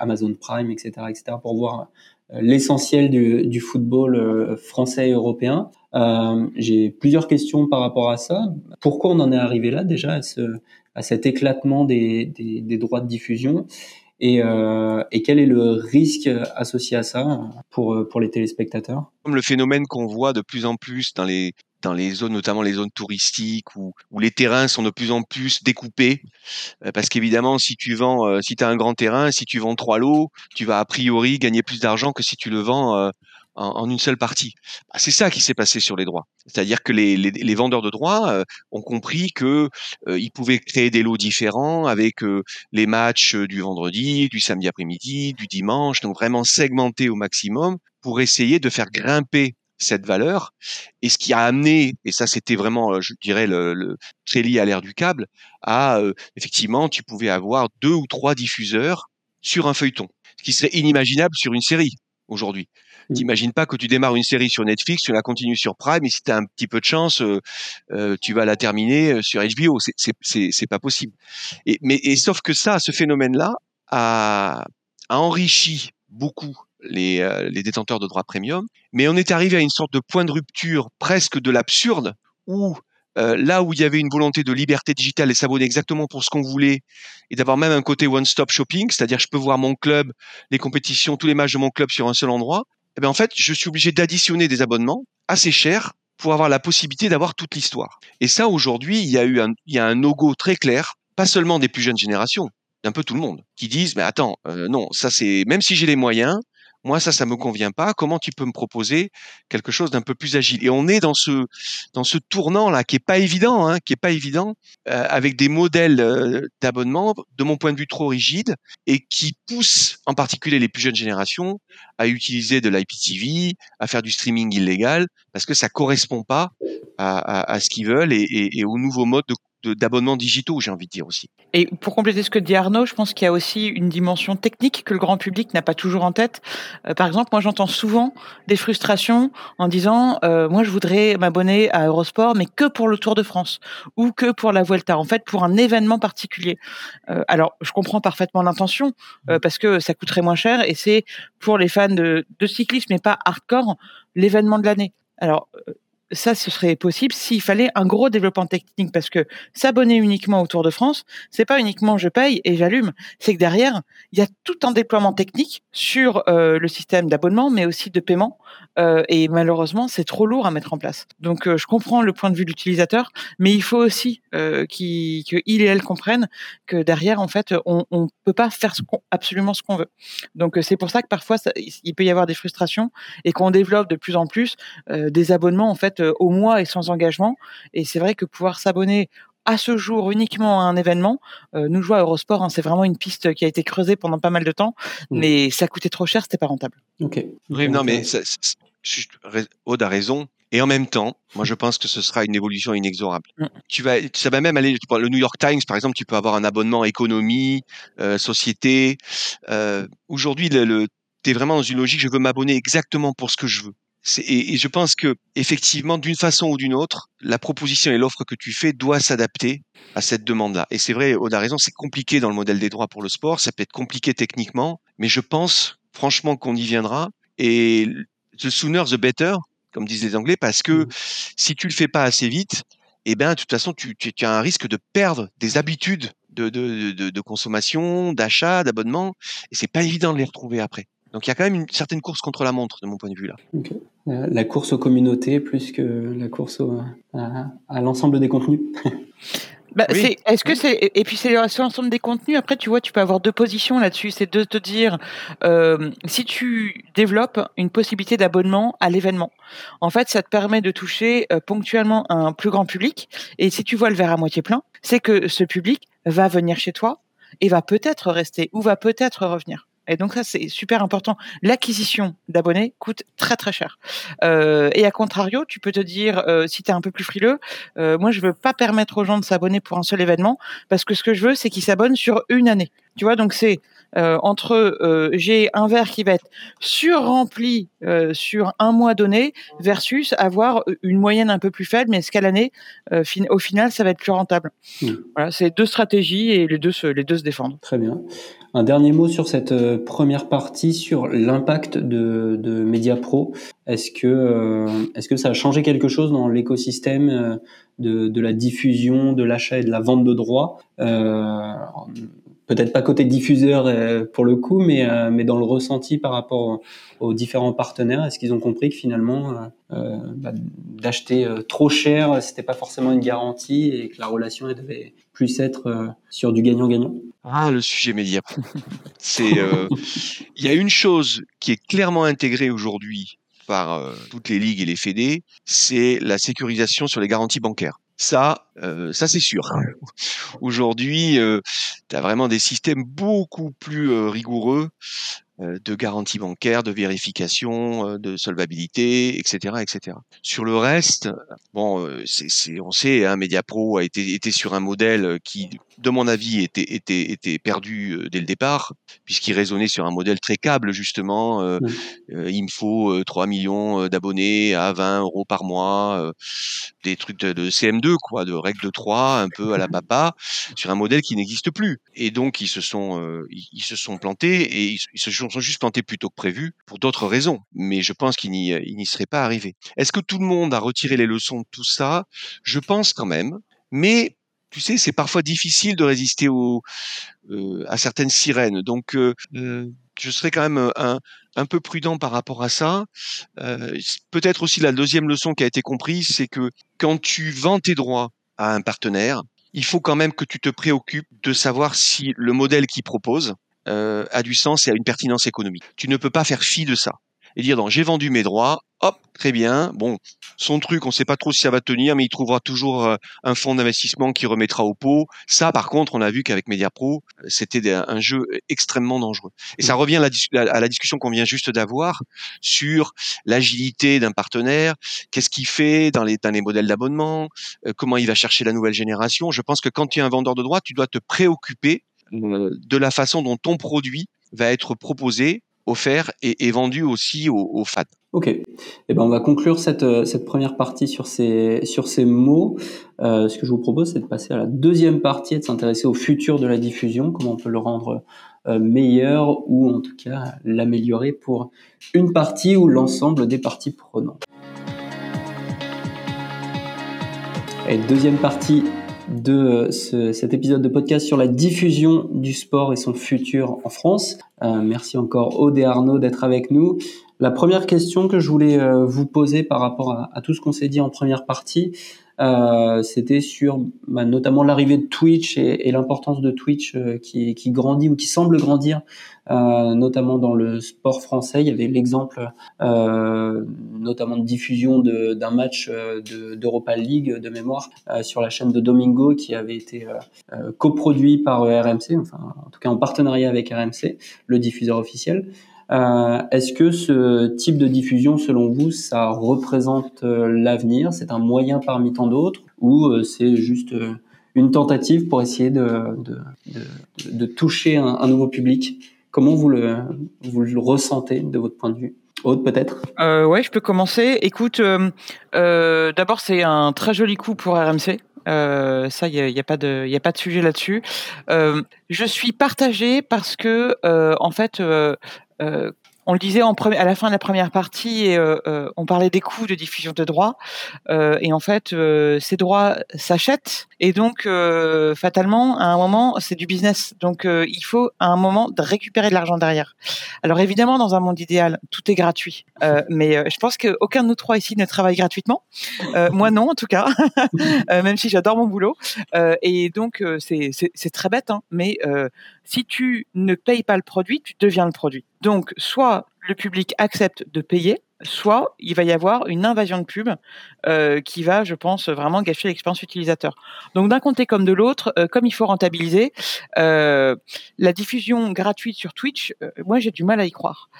Amazon Prime, etc., etc. pour voir l'essentiel du, du, football français et européen. Euh, J'ai plusieurs questions par rapport à ça. Pourquoi on en est arrivé là déjà à, ce, à cet éclatement des, des, des droits de diffusion? Et, euh, et, quel est le risque associé à ça pour, pour les téléspectateurs? Comme le phénomène qu'on voit de plus en plus dans les, dans les zones, notamment les zones touristiques, où, où les terrains sont de plus en plus découpés. Euh, parce qu'évidemment, si tu vends, euh, si tu as un grand terrain, si tu vends trois lots, tu vas a priori gagner plus d'argent que si tu le vends euh, en, une seule partie. Bah, c'est ça qui s'est passé sur les droits. C'est-à-dire que les, les, les, vendeurs de droits euh, ont compris que euh, ils pouvaient créer des lots différents avec euh, les matchs du vendredi, du samedi après-midi, du dimanche, donc vraiment segmenter au maximum pour essayer de faire grimper cette valeur. Et ce qui a amené, et ça c'était vraiment, je dirais, le, le lié à l'ère du câble, à effectivement, tu pouvais avoir deux ou trois diffuseurs sur un feuilleton, ce qui serait inimaginable sur une série aujourd'hui. Mmh. T'imagines pas que tu démarres une série sur Netflix, tu la continues sur Prime, et si tu as un petit peu de chance, euh, euh, tu vas la terminer euh, sur HBO. C'est pas possible. Et, mais et sauf que ça, ce phénomène-là a, a, enrichi beaucoup les, les détenteurs de droits premium, mais on est arrivé à une sorte de point de rupture presque de l'absurde où euh, là où il y avait une volonté de liberté digitale et s'abonner exactement pour ce qu'on voulait et d'avoir même un côté one-stop shopping, c'est-à-dire je peux voir mon club, les compétitions, tous les matchs de mon club sur un seul endroit, eh bien en fait, je suis obligé d'additionner des abonnements assez chers pour avoir la possibilité d'avoir toute l'histoire. Et ça, aujourd'hui, il y a eu un, il y a un no-go très clair, pas seulement des plus jeunes générations, d'un peu tout le monde, qui disent, mais attends, euh, non, ça c'est, même si j'ai les moyens, moi ça ça me convient pas. Comment tu peux me proposer quelque chose d'un peu plus agile? Et on est dans ce dans ce tournant là qui est pas évident hein, qui est pas évident euh, avec des modèles euh, d'abonnement de mon point de vue trop rigides et qui poussent en particulier les plus jeunes générations à utiliser de l'IPTV à faire du streaming illégal parce que ça correspond pas à, à, à ce qu'ils veulent et, et, et aux nouveaux modes de d'abonnements digitaux, j'ai envie de dire aussi. Et pour compléter ce que dit Arnaud, je pense qu'il y a aussi une dimension technique que le grand public n'a pas toujours en tête. Euh, par exemple, moi j'entends souvent des frustrations en disant euh, moi je voudrais m'abonner à Eurosport, mais que pour le Tour de France ou que pour la Vuelta, en fait pour un événement particulier. Euh, alors je comprends parfaitement l'intention euh, parce que ça coûterait moins cher et c'est pour les fans de, de cyclisme, mais pas hardcore, l'événement de l'année. Alors ça, ce serait possible s'il fallait un gros développement technique, parce que s'abonner uniquement au Tour de France, c'est pas uniquement je paye et j'allume, c'est que derrière, il y a tout un déploiement technique sur euh, le système d'abonnement, mais aussi de paiement, euh, et malheureusement, c'est trop lourd à mettre en place. Donc, euh, je comprends le point de vue de l'utilisateur, mais il faut aussi qu'il et elle comprennent que derrière, en fait, on, on peut pas faire absolument ce qu'on veut. Donc, c'est pour ça que parfois, il peut y avoir des frustrations et qu'on développe de plus en plus des abonnements en fait euh, au mois et sans engagement. Et c'est vrai que pouvoir s'abonner à ce jour uniquement à un événement. Euh, nous jouons à Eurosport, hein, c'est vraiment une piste qui a été creusée pendant pas mal de temps, mmh. mais ça coûtait trop cher, c'était pas rentable. Ok. Oui, non, mais ça, Aude a raison. Et en même temps, moi je pense que ce sera une évolution inexorable. Mmh. Tu vas, ça va même aller. Le New York Times, par exemple, tu peux avoir un abonnement économie, euh, société. Euh, Aujourd'hui, le, le tu es vraiment dans une logique. Je veux m'abonner exactement pour ce que je veux. Et, et, je pense que effectivement, d'une façon ou d'une autre, la proposition et l'offre que tu fais doit s'adapter à cette demande-là. Et c'est vrai, on a raison, c'est compliqué dans le modèle des droits pour le sport, ça peut être compliqué techniquement, mais je pense franchement qu'on y viendra. Et the sooner the better, comme disent les Anglais, parce que mmh. si tu le fais pas assez vite, eh ben, de toute façon, tu, tu, tu as un risque de perdre des habitudes de, de, de, de consommation, d'achat, d'abonnement, et c'est pas évident de les retrouver après. Donc il y a quand même une certaine course contre la montre de mon point de vue là. Okay. La course aux communautés plus que la course au, à, à l'ensemble des contenus. Bah, oui. c'est, est-ce que c'est et puis c'est l'ensemble des contenus. Après, tu vois, tu peux avoir deux positions là-dessus. C'est de te dire euh, si tu développes une possibilité d'abonnement à l'événement. En fait, ça te permet de toucher euh, ponctuellement un plus grand public. Et si tu vois le verre à moitié plein, c'est que ce public va venir chez toi et va peut-être rester ou va peut-être revenir. Et donc ça, c'est super important. L'acquisition d'abonnés coûte très très cher. Euh, et à contrario, tu peux te dire, euh, si tu es un peu plus frileux, euh, moi je veux pas permettre aux gens de s'abonner pour un seul événement, parce que ce que je veux, c'est qu'ils s'abonnent sur une année. Tu vois, donc c'est euh, entre euh, j'ai un verre qui va être surrempli euh, sur un mois donné versus avoir une moyenne un peu plus faible, mais est-ce qu'à l'année, fin, au final, ça va être plus rentable. Mmh. Voilà, c'est deux stratégies et les deux se, les deux se défendent. Très bien. Un dernier mot sur cette première partie sur l'impact de, de MediaPro. Est-ce que, est-ce que ça a changé quelque chose dans l'écosystème de, de la diffusion, de l'achat et de la vente de droits? Peut-être pas côté diffuseur euh, pour le coup, mais, euh, mais dans le ressenti par rapport aux différents partenaires Est-ce qu'ils ont compris que finalement, euh, bah, d'acheter trop cher, c'était pas forcément une garantie et que la relation elle devait plus être sur du gagnant-gagnant? Ah, le sujet média. Il y a une chose qui est clairement intégrée aujourd'hui par toutes les ligues et les fédés, c'est la sécurisation sur les garanties bancaires. Ça, euh, ça c'est sûr. Aujourd'hui, euh, tu as vraiment des systèmes beaucoup plus euh, rigoureux de garantie bancaire, de vérification, de solvabilité, etc., etc. Sur le reste, bon, c'est, on sait, hein, MediaPro a été, été sur un modèle qui, de mon avis, était, était, était perdu dès le départ, puisqu'il raisonnait sur un modèle très câble, justement. Mmh. il me faut 3 millions d'abonnés à 20 euros par mois, des trucs de, de, CM2, quoi, de règle de 3, un peu à la papa, sur un modèle qui n'existe plus. Et donc, ils se sont, ils, se sont plantés et ils, se sont juste plantés plus tôt que prévu pour d'autres raisons. Mais je pense qu'ils n'y seraient pas arrivés. Est-ce que tout le monde a retiré les leçons de tout ça? Je pense quand même. Mais tu sais, c'est parfois difficile de résister euh, à certaines sirènes. Donc, euh, euh, je serais quand même un, un, peu prudent par rapport à ça. Peut-être aussi la deuxième leçon qui a été comprise, c'est que quand tu vends tes droits à un partenaire, il faut quand même que tu te préoccupes de savoir si le modèle qu'il propose a du sens et a une pertinence économique. Tu ne peux pas faire fi de ça et dire j'ai vendu mes droits, hop, très bien. Bon, son truc, on ne sait pas trop si ça va tenir, mais il trouvera toujours euh, un fonds d'investissement qui remettra au pot. Ça, par contre, on a vu qu'avec MediaPro, c'était un jeu extrêmement dangereux. Et ça revient à la, discussion qu'on vient juste d'avoir sur l'agilité d'un partenaire, qu'est-ce qu'il fait dans les, dans les modèles d'abonnement, euh, comment il va chercher la nouvelle génération? Je pense que quand tu es un vendeur de droits, tu dois te préoccuper euh, de la façon dont ton produit va être proposé offert et, vendu aussi aux, fans. Ok. Eh ben, on va conclure cette, euh, cette première partie sur ces, sur ces mots. Euh, ce que je vous propose, c'est de passer à la deuxième partie et de s'intéresser au futur de la diffusion, comment on peut le rendre euh, meilleur ou en tout cas l'améliorer pour une partie ou l'ensemble des parties prenantes. Et deuxième partie de cet épisode de podcast sur la diffusion du sport et son futur en France. Euh, merci encore Aude et Arnaud d'être avec nous. La première question que je voulais euh, vous poser par rapport à, tout ce qu'on s'est dit en première partie, euh, c'était sur bah, notamment l'arrivée de Twitch et, l'importance de Twitch euh, qui, qui, grandit ou qui semble grandir, euh, notamment dans le sport français. Il y avait l'exemple euh, notamment de diffusion d'un match d'Europa League de mémoire sur la chaîne de Domingo qui avait été coproduit par RMC, enfin en tout cas en partenariat avec RMC, le diffuseur officiel. Euh, est-ce que ce type de diffusion, selon vous, ça représente euh, l'avenir? C'est un moyen parmi tant d'autres? Ou euh, c'est juste une tentative pour essayer de, de, toucher un, nouveau public? Comment vous le, vous le ressentez de votre point de vue? Aude, peut-être? Ouais, je peux commencer. Écoute, d'abord, c'est un très joli coup pour RMC. ça, il n'y a, y a, pas de, a pas de sujet là-dessus. je suis partagée parce que, en fait, euh, on le disait en à la fin de la première partie, euh, euh, on parlait des coûts de diffusion de droits, et en fait, ces droits s'achètent, et donc fatalement, à un moment, c'est du business. Donc, il faut à un moment de récupérer de l'argent derrière. Alors évidemment, dans un monde idéal, tout est gratuit, mais je pense qu'aucun de nous trois ici ne travaille gratuitement. moi non, en tout cas, même si j'adore mon boulot. et donc, c'est très bête, hein, mais si tu ne payes pas le produit, tu deviens le produit. Donc, soit le public accepte de payer, soit il va y avoir une invasion de pub euh, qui va, je pense, vraiment gâcher l'expérience utilisateur. Donc d'un côté comme de l'autre, euh, comme il faut rentabiliser, euh, la diffusion gratuite sur Twitch, moi j'ai du mal à y croire.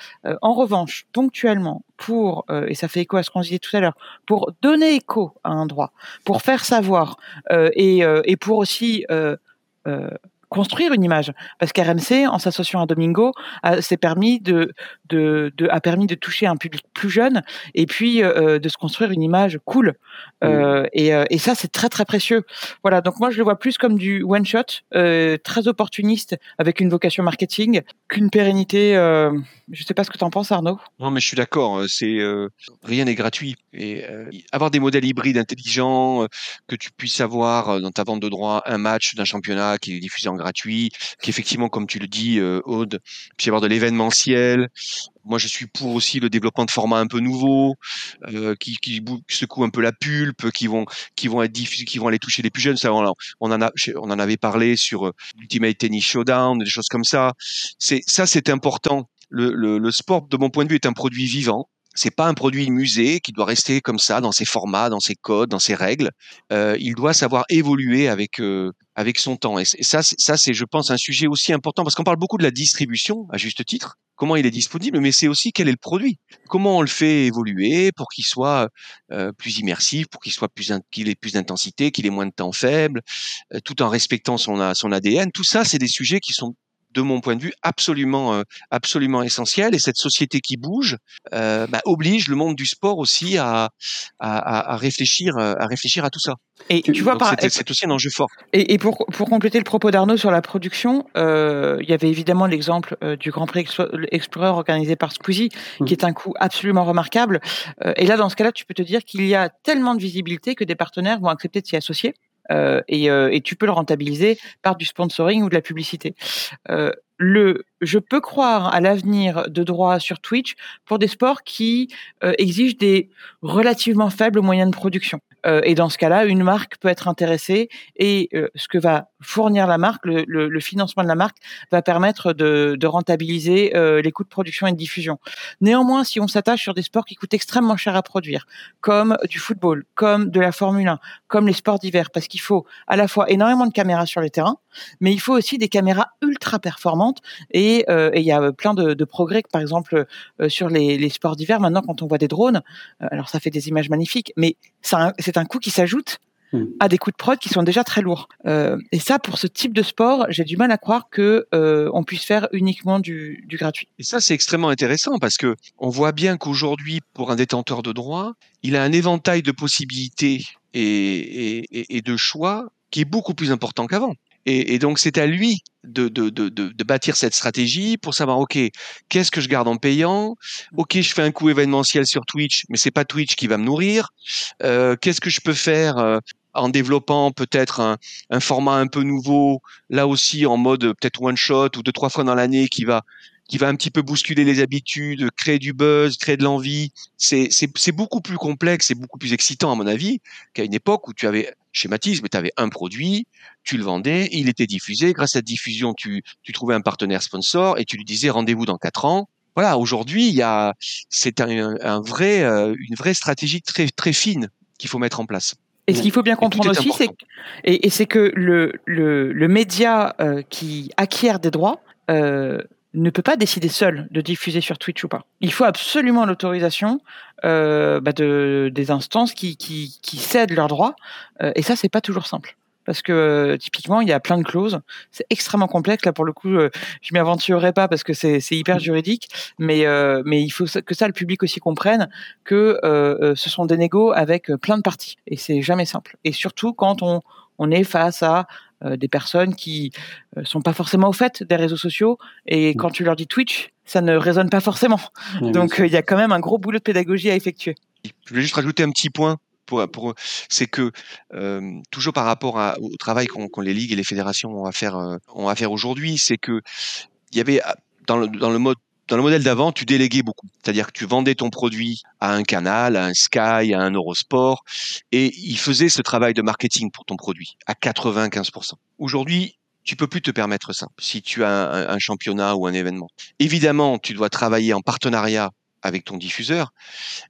en revanche, ponctuellement, pour, et ça fait écho à ce qu'on disait tout à l'heure, pour donner écho à un droit, pour faire savoir, et, et, pour aussi construire une image. Parce qu'RMC, en s'associant à Domingo, a, s'est permis de, de, de, a permis de toucher un public plus jeune et puis euh, de se construire une image cool. Euh, et, euh, et, ça, c'est très très précieux. Voilà. Donc moi, je le vois plus comme du one shot, euh, très opportuniste, avec une vocation marketing, qu'une pérennité. Euh, je sais pas ce que tu en penses, Arnaud. Non, mais je suis d'accord. C'est rien n'est gratuit. Et avoir des modèles hybrides intelligents, que tu puisses avoir dans ta vente de droits un match d'un championnat qui est diffusé en gratuit, qui effectivement, comme tu le dis, euh, Aude, puis avoir de l'événementiel. Moi, je suis pour aussi le développement de formats un peu nouveaux, euh, qui, qui, secouent un peu la pulpe, qui vont, qui vont être diffusés, qui vont aller toucher les plus jeunes. Ça, on, en a, on en avait parlé sur euh, Ultimate Tennis Showdown, des choses comme ça. Ça, c'est important. Le, le, le sport, de mon point de vue, est un produit vivant c'est pas un produit musée qui doit rester comme ça dans ses formats, dans ses codes, dans ses règles. Euh, il doit savoir évoluer avec euh, avec son temps. Et, ça, ça c'est, je pense, un sujet aussi important parce qu'on parle beaucoup de la distribution à juste titre. Comment il est disponible, mais c'est aussi quel est le produit. Comment on le fait évoluer pour qu'il soit euh, plus immersif, pour qu'il soit plus qu'il ait plus d'intensité, qu'il ait moins de temps faible, euh, tout en respectant son son ADN. Tout ça, c'est des sujets qui sont de mon point de vue, absolument, euh, absolument essentiel. Et cette société qui bouge euh, bah, oblige le monde du sport aussi à, à, à, réfléchir, euh, à réfléchir à tout ça. Et tu vois, c'est aussi un enjeu fort. Et, et pour, pour, compléter le propos d'Arnaud sur la production, euh, il y avait évidemment l'exemple euh, du Grand Prix Explorer organisé par Squeezie, mmh. qui est un coup absolument remarquable. et là, dans ce cas-là, tu peux te dire qu'il y a tellement de visibilité que des partenaires vont accepter de s'y associer. Euh, euh, et, tu peux le rentabiliser par du sponsoring ou de la publicité. Le, je peux croire à l'avenir de droit sur Twitch pour des sports qui euh, exigent des relativement faibles moyens de production. Euh, et dans ce cas-là, une marque peut être intéressée et euh, ce que va fournir la marque, le, financement de la marque, va permettre de, de rentabiliser les coûts de production et de diffusion. Néanmoins, si on s'attache sur des sports qui coûtent extrêmement cher à produire, comme du football, comme de la Formule 1, comme les sports d'hiver, parce qu'il faut à la fois énormément de caméras sur les terrains, mais il faut aussi des caméras ultra performantes et il y a plein de, de progrès, par exemple sur les, les sports d'hiver. Maintenant, quand on voit des drones, alors ça fait des images magnifiques, mais c'est un coût qui s'ajoute hmm. à des coûts de prod qui sont déjà très lourds. Euh, et ça, pour ce type de sport, j'ai du mal à croire que euh, on puisse faire uniquement du, du gratuit. Et ça, c'est extrêmement intéressant parce que on voit bien qu'aujourd'hui, pour un détenteur de droit, il a un éventail de possibilités et, et, et de choix qui est beaucoup plus important qu'avant. Et, et, donc c'est à lui de, de, de, de, bâtir cette stratégie pour savoir ok qu'est-ce que je garde en payant? Ok je fais un coup événementiel sur Twitch mais c'est pas Twitch qui va me nourrir. Euh, qu'est-ce que je peux faire euh, en développant peut-être un, un, format un peu nouveau là aussi en mode peut-être one shot ou deux trois fois dans l'année qui va qui va un petit peu bousculer les habitudes, créer du buzz, créer de l'envie. C'est, c'est, beaucoup plus complexe, c'est beaucoup plus excitant à mon avis qu'à une époque où tu avais, schématisme, tu avais un produit, tu le vendais, il était diffusé. Grâce à cette diffusion, tu, tu trouvais un partenaire sponsor et tu lui disais rendez-vous dans quatre ans. Voilà, aujourd'hui, il y a, c'est un, un vrai, euh, une vraie stratégie très, très fine qu'il faut mettre en place. Et ce qu'il faut bien comprendre aussi, c'est et, et c'est que le, le, le média euh, qui acquiert des droits euh, ne peut pas décider seul de diffuser sur Twitch ou pas. Il faut absolument l'autorisation euh, bah de, des instances qui, qui, qui cèdent leurs droits, euh, et ça c'est pas toujours simple. Parce que euh, typiquement, il y a plein de clauses. C'est extrêmement complexe. Là, pour le coup, euh, je m'y aventurerai pas parce que c'est hyper mmh. juridique. Mais, euh, mais il faut que ça, le public aussi comprenne que ce sont des négos avec plein de parties. Et c'est jamais simple. Et surtout quand on, on est face à euh, des personnes qui euh, sont pas forcément au fait des réseaux sociaux et mmh. quand tu leur dis Twitch, ça ne résonne pas forcément. Donc euh, il y a quand même un gros boulot de pédagogie à effectuer. Je vais juste rajouter un petit point pour, pour c'est que euh, toujours par rapport à, au travail qu'ont les ligues et les fédérations ont à faire ont à faire aujourd'hui, c'est que il y avait dans le, dans le mode dans le modèle d'avant, tu déléguais beaucoup. C'est-à-dire que tu vendais ton produit à un canal, à un Sky, à un Eurosport, et ils faisaient ce travail de marketing pour ton produit à 95%. Aujourd'hui, tu peux plus te permettre ça si tu as un, championnat ou un événement. Évidemment, tu dois travailler en partenariat avec ton diffuseur,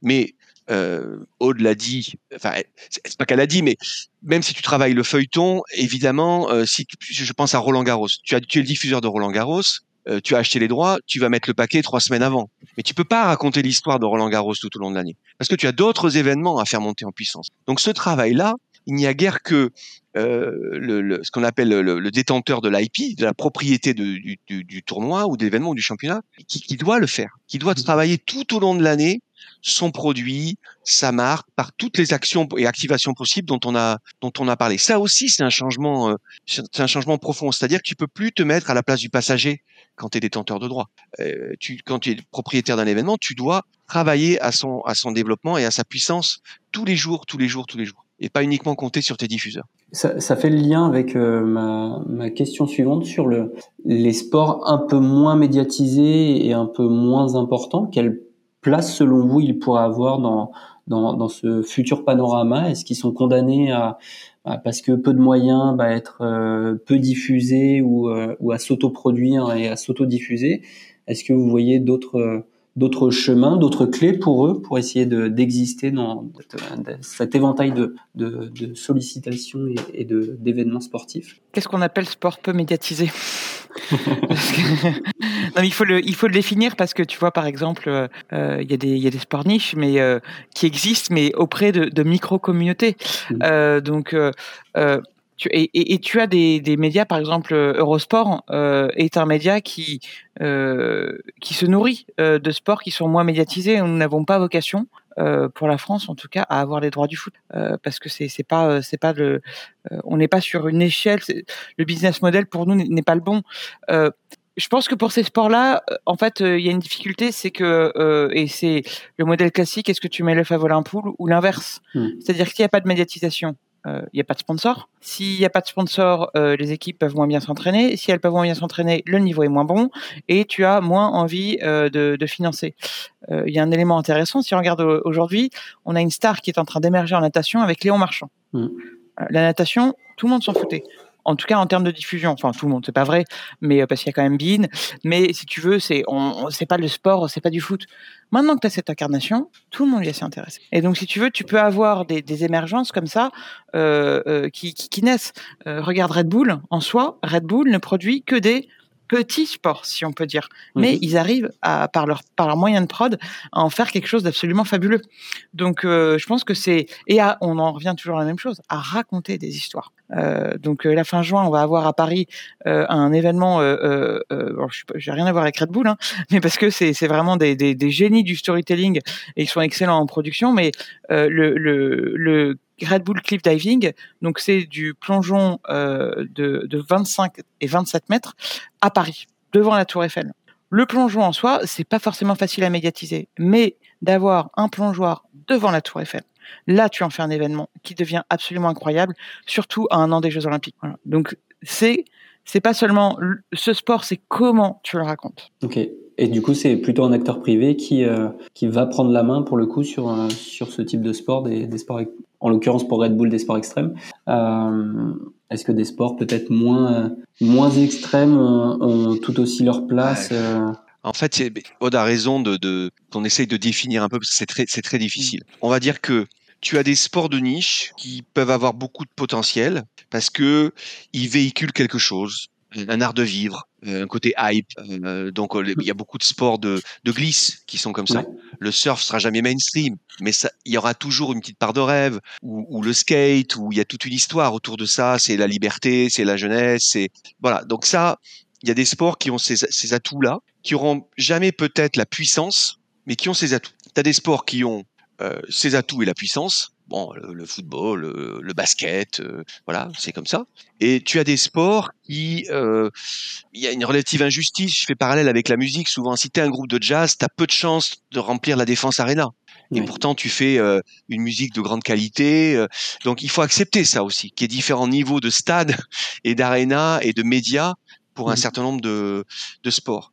mais euh, Aude l'a dit, enfin c'est pas qu'elle a dit, mais même si tu travailles le feuilleton, évidemment, euh, si je pense à Roland Garros, tu as tu es le diffuseur de Roland Garros, euh, tu as acheté les droits, tu vas mettre le paquet trois semaines avant. Mais tu peux pas raconter l'histoire de Roland Garros tout au long de l'année, parce que tu as d'autres événements à faire monter en puissance. Donc ce travail-là, il n'y a guère que euh, le, ce qu'on appelle le, détenteur de l'IP, de la propriété du, du, du, tournoi ou de l'événement ou du championnat, qui, qui, doit le faire, qui doit mmh. travailler tout au long de l'année son produit, sa marque, par toutes les actions et activations possibles dont on a dont on a parlé. Ça aussi, c'est un changement, euh, c'est un changement profond. C'est-à-dire que tu peux plus te mettre à la place du passager quand tu es détenteur de droit. Euh, tu, quand tu es propriétaire d'un événement, tu dois travailler à son, à son développement et à sa puissance tous les jours, tous les jours, tous les jours. Et pas uniquement compter sur tes diffuseurs. Ça, fait le lien avec euh, ma, question suivante sur le, les sports un peu moins médiatisés et un peu moins importants. Quelle place, selon vous, ils pourraient avoir dans, dans, dans ce futur panorama? Est-ce qu'ils sont condamnés à, parce que peu de moyens, bah, être euh, peu diffusés ou, euh, ou à s'autoproduire et à s'autodiffuser. Est-ce que vous voyez d'autres d'autres chemins, d'autres clés pour eux pour essayer d'exister dans cet éventail de, de, sollicitations et, de d'événements sportifs. Qu'est-ce qu'on appelle sport peu médiatisé? Non, il faut le il faut le définir parce que tu vois par exemple euh, il y a des il y a des sports niches mais euh, qui existent mais auprès de, de micro communautés mmh. donc et, tu as des, médias, par exemple Eurosport euh, est un média qui euh, qui se nourrit euh, de sports qui sont moins médiatisés. Nous n'avons pas vocation, pour la France en tout cas, à avoir les droits du foot parce que c'est pas c'est pas le on n'est pas sur une échelle. Le business model pour nous n'est pas le bon je pense que pour ces sports-là, en fait, il y a une difficulté, c'est que et c'est le modèle classique. Est-ce que tu mets le à voler poule ou l'inverse? Mmh. C'est-à-dire qu'il n'y a pas de médiatisation, il euh, n'y a pas de sponsor. S'il n'y a pas de sponsor, euh, les équipes peuvent moins bien s'entraîner. Si elles peuvent moins bien s'entraîner, le niveau est moins bon et tu as moins envie euh, de, de, financer. Il y a un élément intéressant. Si on regarde aujourd'hui, on a une star qui est en train d'émerger en natation avec Léon Marchand. Mmh. La natation, tout le monde s'en foutait en tout cas en termes de diffusion. Enfin, tout le monde, c'est pas vrai, mais parce qu'il y a quand même Bean. Mais si tu veux, c'est on, c'est pas le sport, c'est pas du foot. Maintenant que tu as cette incarnation, tout le monde y s'est intéressé. Et donc, si tu veux, tu peux avoir des, des émergences comme ça euh, euh, qui, qui, qui, naissent. Euh, regarde Red Bull en soi. Red Bull ne produit que des petits sports, si on peut dire. Mais mhm. ils arrivent à, par leur par leur moyen de prod à en faire quelque chose d'absolument fabuleux. Donc, je pense que c'est et à, on en revient toujours à la même chose, à raconter des histoires. Euh, donc la fin juin, on va avoir à Paris euh, un événement. Euh, je n'ai rien à voir avec Red Bull, hein, mais parce que c'est vraiment des, des, des, génies du storytelling et ils sont excellents en production. Mais le, le, le Red Bull Cliff Diving, donc c'est du plongeon de, de 25 et 27 mètres à Paris, devant la Tour Eiffel. Le plongeon en soi, c'est pas forcément facile à médiatiser, mais d'avoir un plongeoir devant la Tour Eiffel, Là, tu en fais un événement qui devient absolument incroyable, surtout à un an des Jeux Olympiques. Donc, c'est c'est pas seulement ce sport, c'est comment tu le racontes. Ok. Et du coup, c'est plutôt un acteur privé qui, euh, qui va prendre la main pour le coup sur, euh, sur ce type de sport, des, des sports, en l'occurrence pour Red Bull, des sports extrêmes. Euh, Est-ce que des sports peut-être moins, moins extrêmes ont, tout aussi leur place En fait, Aude a raison de, de qu'on essaye de définir un peu, parce que c'est très, c'est très difficile. On va dire que tu as des sports de niche qui peuvent avoir beaucoup de potentiel parce que ils véhiculent quelque chose, un art de vivre, un côté hype. Euh, donc il y a beaucoup de sports de, de glisse qui sont comme ça. Le surf sera jamais mainstream, mais ça, il y aura toujours une petite part de rêve. Ou, le skate, où il y a toute une histoire autour de ça. C'est la liberté, c'est la jeunesse, c'est voilà. Donc ça, il y a des sports qui ont ces, ces atouts là, qui auront jamais peut-être la puissance, mais qui ont ces atouts. Tu as des sports qui ont euh, ses atouts et la puissance. Bon, le, football, le, basket, euh, voilà, c'est comme ça. Et tu as des sports qui, euh, il y a une relative injustice. Je fais parallèle avec la musique. Souvent, si tu un groupe de jazz, tu as peu de chances de remplir la défense arena. Et pourtant, tu fais une musique de grande qualité. donc, il faut accepter ça aussi, qu'il y ait différents niveaux de stade et d'arena et de médias pour un certain nombre de, de sports.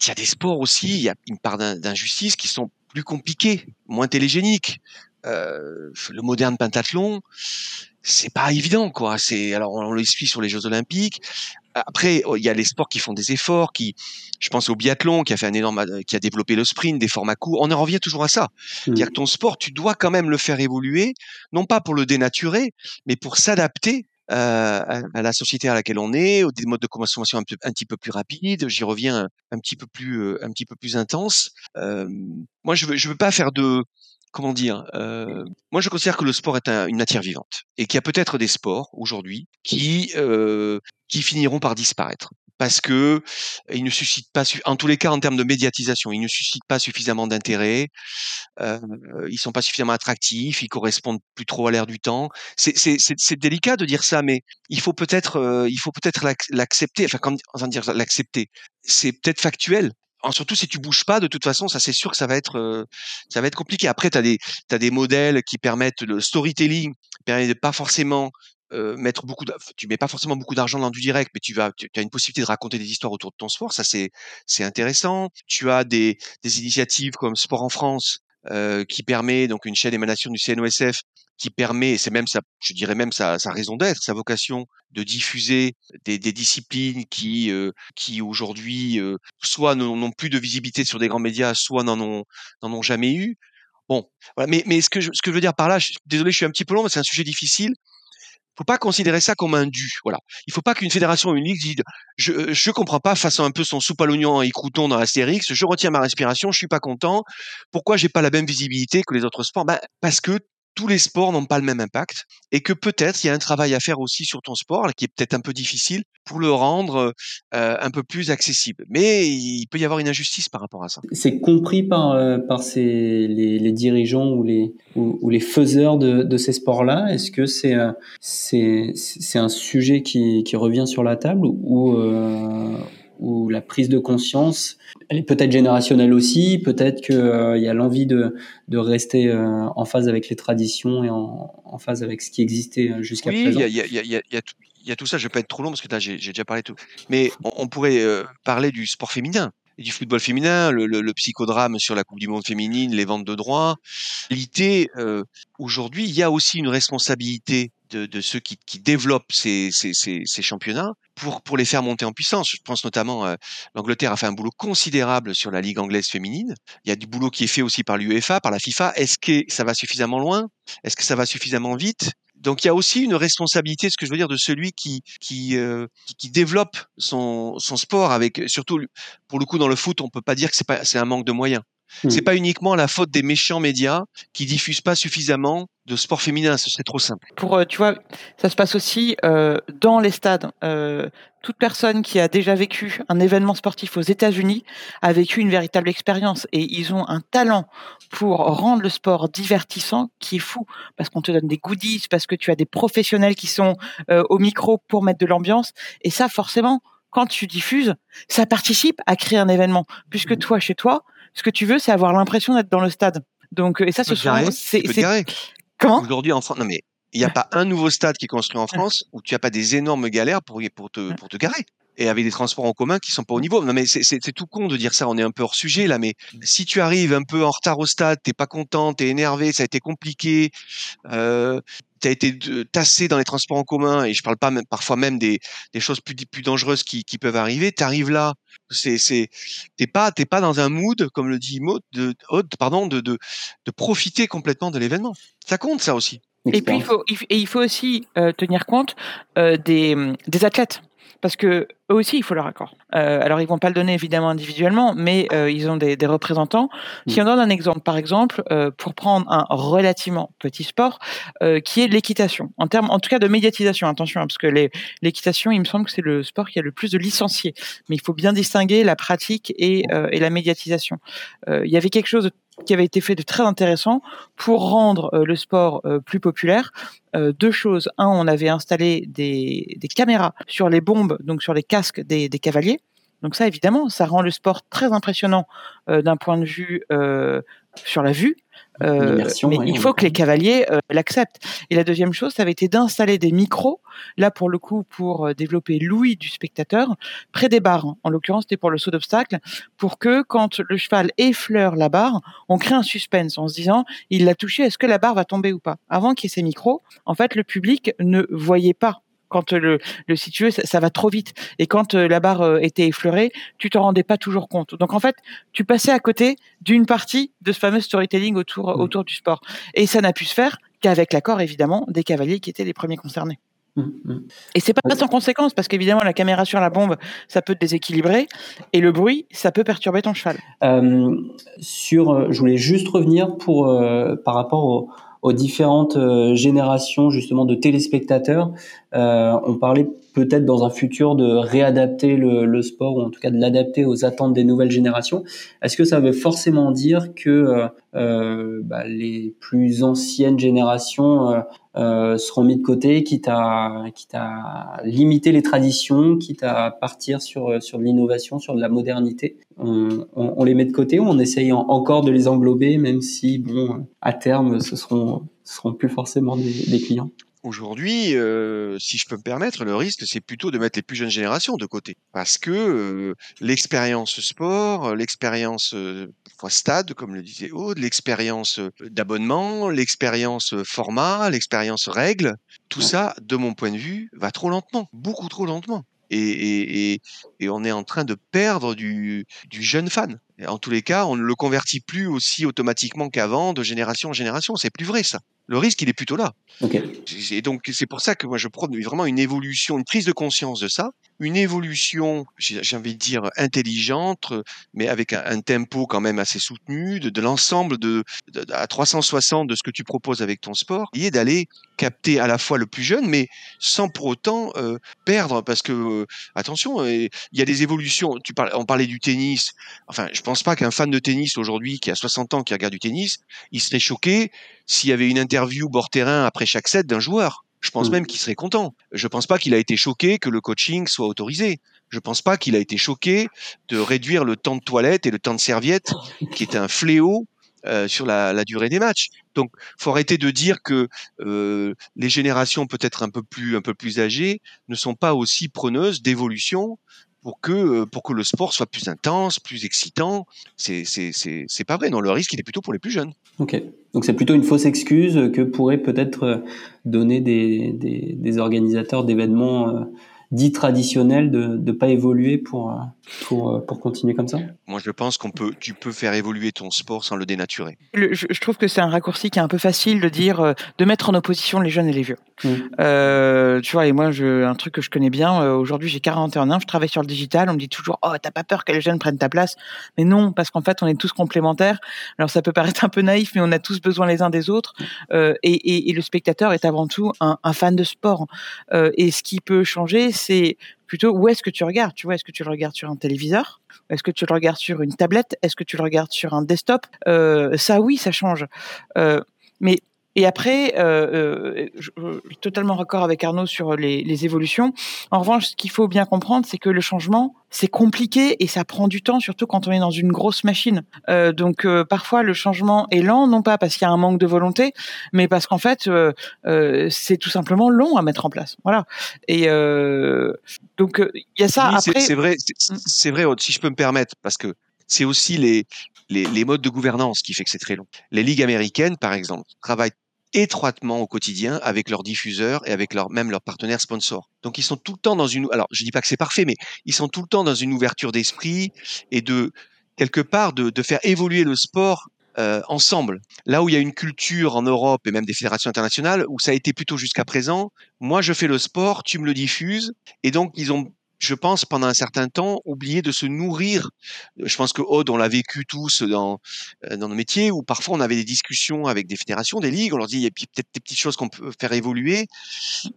Il y a des sports aussi, il y a une part d'injustice qui sont plus compliqué, moins télégénique. Euh, le moderne pentathlon, c'est pas évident, quoi. C'est alors on l'explique sur les Jeux Olympiques. Après, oh, il y a les sports qui font des efforts, qui, je pense au biathlon, qui a fait un énorme, qui a développé le sprint, des formats courts. On en revient toujours à ça. Mmh. dire que ton sport, tu dois quand même le faire évoluer, non pas pour le dénaturer, mais pour s'adapter euh, à, la société à laquelle on est, des modes de consommation un, petit peu plus rapides. J'y reviens un, petit peu plus, euh, un petit peu plus intense. Euh, moi, je veux, je veux pas faire de, comment dire euh, Moi, je considère que le sport est une matière vivante et qu'il y a peut-être des sports aujourd'hui qui euh, qui finiront par disparaître parce que il ne suscite pas, en tous les cas en termes de médiatisation, ils ne suscitent pas suffisamment d'intérêt, euh, ils sont pas suffisamment attractifs, ils correspondent plus trop à l'air du temps. C'est délicat de dire ça, mais il faut peut-être, il faut peut-être l'accepter. Enfin, comment dire l'accepter C'est peut-être factuel. surtout si tu bouges pas, de toute façon, ça c'est sûr que ça va être, ça va être compliqué. Après, tu as des, as des modèles qui permettent le storytelling, permet de pas forcément euh, mettre beaucoup, tu mets pas forcément beaucoup d'argent dans du direct, mais tu vas, tu, as une possibilité de raconter des histoires autour de ton sport. Ça, c'est, c'est intéressant. Tu as des, des initiatives comme Sport en France, euh, qui permet donc une chaîne émanation du CNOSF qui permet, c'est même sa, je dirais même sa, sa raison d'être, sa vocation de diffuser des, des disciplines qui, euh, qui aujourd'hui, soit n'ont plus de visibilité sur des grands médias, soit n'en ont, n'en ont jamais eu. Bon, voilà. Mais, mais ce que je, ce que je veux dire par là, désolé, je suis un petit peu long, mais c'est un sujet difficile faut pas considérer ça comme un dû. Voilà. Il faut pas qu'une fédération ligue dise je je comprends pas, façon un peu son soupe à l'oignon et crouton dans Astérix, je retiens ma respiration, je suis pas content. Pourquoi j'ai pas la même visibilité que les autres sports? Ben, parce que tous les sports n'ont pas le même impact et que peut-être il y a un travail à faire aussi sur ton sport qui est peut-être un peu difficile pour le rendre euh, un peu plus accessible. Mais il peut y avoir une injustice par rapport à ça. C'est compris par euh, par ces les, dirigeants ou les ou, les faiseurs de, ces sports-là? Est-ce que c'est c'est un sujet qui qui revient sur la table ou ou la prise de conscience, elle est peut-être générationnelle aussi, peut-être qu'il euh, y a l'envie de, de rester euh, en phase avec les traditions et en, en phase avec ce qui existait euh, jusqu'à présent. Oui, il y a, y, a, y, a, y a, tout ça, je vais pas être trop long parce que là j'ai déjà parlé tout. Mais on, on pourrait parler du sport féminin du football féminin, le, le, le, psychodrame sur la Coupe du Monde féminine, les ventes de droits. L'idée, euh, aujourd'hui, il y a aussi une responsabilité de, de ceux qui, qui développent ces, ces, ces, ces, championnats pour, pour les faire monter en puissance. Je pense notamment, euh, l'Angleterre a fait un boulot considérable sur la Ligue anglaise féminine. Il y a du boulot qui est fait aussi par l'UEFA, par la FIFA. Est-ce que ça va suffisamment loin? Est-ce que ça va suffisamment vite? Donc il y a aussi une responsabilité, ce que je veux dire, de celui qui qui euh, qui, développe son son sport avec surtout pour le coup dans le foot, on peut pas dire que c'est pas c'est un manque de moyens. Mmh. C'est pas uniquement la faute des méchants médias qui diffusent pas suffisamment de sport féminin, ce serait trop simple. Pour euh, tu vois, ça se passe aussi euh, dans les stades. Euh, toute personne qui a déjà vécu un événement sportif aux États-Unis a vécu une véritable expérience et ils ont un talent pour rendre le sport divertissant qui est fou parce qu'on te donne des goodies, parce que tu as des professionnels qui sont euh, au micro pour mettre de l'ambiance et ça forcément quand tu diffuses, ça participe à créer un événement puisque mmh. toi chez toi, ce que tu veux c'est avoir l'impression d'être dans le stade. Donc et ça ce sont c'est Comment Aujourd'hui en France, non mais il n'y a pas un nouveau stade qui est construit en France où tu n'as pas des énormes galères pour, pour, te, pour te garer. Et avec des transports en commun qui sont pas au niveau. Non mais c'est tout con de dire ça. On est un peu hors sujet là. Mais si tu arrives un peu en retard au stade, t'es pas content, t'es énervé, ça a été compliqué, euh, t'as été tassé dans les transports en commun. Et je parle pas même parfois même des, des choses plus plus dangereuses qui, qui peuvent arriver. T'arrives là, c'est c'est t'es pas t'es pas dans un mood comme le dit Maud de pardon de, de de profiter complètement de l'événement. Ça compte ça aussi. Et puis il faut, il faut aussi euh, tenir compte euh, des, des athlètes parce que eux aussi, il faut leur accord. Euh, alors, ils vont pas le donner évidemment individuellement, mais euh, ils ont des, des représentants. Si on donne un exemple, par exemple, euh, pour prendre un relativement petit sport, qui est l'équitation, en termes, en tout cas de médiatisation. Attention, hein, parce que l'équitation, il me semble que c'est le sport qui a le plus de licenciés, mais il faut bien distinguer la pratique et, euh, et la médiatisation. il y avait quelque chose de qui avait été fait de très intéressant pour rendre euh, le sport euh, plus populaire. Euh, deux choses. Un, on avait installé des, caméras sur les bombes, donc sur les casques des, cavaliers. Donc ça, évidemment, ça rend le sport très impressionnant d'un point de vue sur la vue. Euh, mais il faut que les cavaliers euh, l'acceptent. Et la deuxième chose, ça avait été d'installer des micros, là pour le coup pour euh, développer l'ouïe du spectateur, près des barres. En l'occurrence, c'était pour le saut d'obstacle, pour que quand le cheval effleure la barre, on crée un suspense en se disant, il l'a touché, est-ce que la barre va tomber ou pas? Avant qu'il y ait ces micros, en fait, le public ne voyait pas quand le, le si tu veux, ça, va trop vite. Et quand euh, la barre euh, était effleurée, tu t'en rendais pas toujours compte. Donc en fait, tu passais à côté d'une partie de ce fameux storytelling autour, mmh. autour du sport. Et ça n'a pu se faire qu'avec l'accord, évidemment, des cavaliers qui étaient les premiers concernés. Mmh. Et c'est pas sans conséquence parce qu'évidemment la caméra sur la bombe ça peut te déséquilibrer et le bruit ça peut perturber ton cheval. Euh, sur, je voulais juste revenir pour par rapport au, aux différentes euh, générations justement de téléspectateurs. Euh, on parlait peut-être dans un futur de réadapter le, le, sport ou en tout cas de l'adapter aux attentes des nouvelles générations. Est-ce que ça veut forcément dire que euh, euh bah, les plus anciennes générations euh, euh, seront mis de côté, quitte à, quitte à limiter les traditions, quitte à partir sur, sur de l'innovation, sur de la modernité. On, on, on, les met de côté ou on essaye encore de les englober, même si, bon, à terme, ce seront, ce seront plus forcément des, des clients? Aujourd'hui, euh, si je peux me permettre, le risque, c'est plutôt de mettre les plus jeunes générations de côté. Parce que euh, l'expérience sport, l'expérience euh, stade, comme le disait Aude, l'expérience d'abonnement, l'expérience format, l'expérience règle, tout ça, de mon point de vue, va trop lentement, beaucoup trop lentement. Et, et, et, et on est en train de perdre du, du jeune fan. En tous les cas, on ne le convertit plus aussi automatiquement qu'avant, de génération en génération. C'est plus vrai ça. Le risque, il est plutôt là. Et donc, c'est pour ça que moi, je prône vraiment une évolution, une prise de conscience de ça, une évolution, j'ai envie de dire, intelligente, mais avec un, tempo quand même assez soutenu, de, de l'ensemble de, à 360 de ce que tu proposes avec ton sport, et d'aller capter à la fois le plus jeune, mais sans pour autant euh, perdre, parce que, euh, attention, euh, il y a des évolutions. Tu parles, on parlait du tennis. Enfin, je pense pas qu'un fan de tennis aujourd'hui, qui a 60 ans, qui regarde du tennis, il serait choqué s'il y avait une interview bord terrain après chaque set d'un joueur. Je pense mm. même qu'il serait content. Je pense pas qu'il a été choqué que le coaching soit autorisé. Je pense pas qu'il a été choqué de réduire le temps de toilette et le temps de serviette, qui est un fléau euh, sur la, la, durée des matchs. Donc, faut arrêter de dire que euh, les générations peut-être un peu plus un peu plus âgées ne sont pas aussi preneuses d'évolution pour que euh, pour que le sport soit plus intense, plus excitant. C'est pas vrai. Non, le risque il est plutôt pour les plus jeunes. Ok. Donc c'est plutôt une fausse excuse que pourraient peut-être euh, donner des des, des organisateurs d'événements euh, dit traditionnel de ne pas évoluer pour, euh, pour, euh, pour continuer comme ça? Moi, je pense qu'on peut, tu peux faire évoluer ton sport sans le dénaturer. je, trouve que c'est un raccourci qui est un peu facile de dire, euh, de mettre en opposition les jeunes et les vieux. Mmh. Euh, tu vois, et moi, je, un truc que je connais bien, aujourd'hui j'ai 41 ans, je travaille sur le digital, on me dit toujours, oh, t'as pas peur que les jeunes prennent ta place? Mais non, parce qu'en fait, on est tous complémentaires. Alors ça peut paraître un peu naïf, mais on a tous besoin les uns des autres. et, et, et, le spectateur est avant tout un, un fan de sport. et ce qui peut changer, c'est plutôt où est-ce que tu regardes Tu vois, est-ce que tu le regardes sur un téléviseur? Est-ce que tu le regardes sur une tablette? Est-ce que tu le regardes sur un desktop? Euh, Ça, oui, ça change. Euh, mais et après, euh, euh, je, suis totalement raccord avec Arnaud sur les, les, évolutions. En revanche, ce qu'il faut bien comprendre, c'est que le changement, c'est compliqué et ça prend du temps, surtout quand on est dans une grosse machine. Euh, donc euh, parfois, le changement est lent, non pas parce qu'il y a un manque de volonté, mais parce qu'en fait, euh, euh c'est tout simplement long à mettre en place. Voilà. Et donc il y a ça. après, c'est vrai, c'est vrai. Si je peux me permettre, parce que c'est aussi les, les, les, modes de gouvernance qui fait que c'est très long. Les ligues américaines, par exemple, travaillent étroitement au quotidien avec leurs diffuseurs et avec leur, même leurs partenaires sponsors. Donc ils sont tout le temps dans une, alors je dis pas que c'est parfait, mais ils sont tout le temps dans une ouverture d'esprit et de quelque part de, de faire évoluer le sport euh, ensemble. Là où il y a une culture en Europe et même des fédérations internationales où ça a été plutôt jusqu'à présent, moi je fais le sport, tu me le diffuses, et donc ils ont je pense, pendant un certain temps, oublier de se nourrir. Je pense que Aude, on l'a vécu tous dans, euh, dans nos métiers, où parfois on avait des discussions avec des fédérations, des ligues, on leur dit, il y a peut-être des petites choses qu'on peut faire évoluer.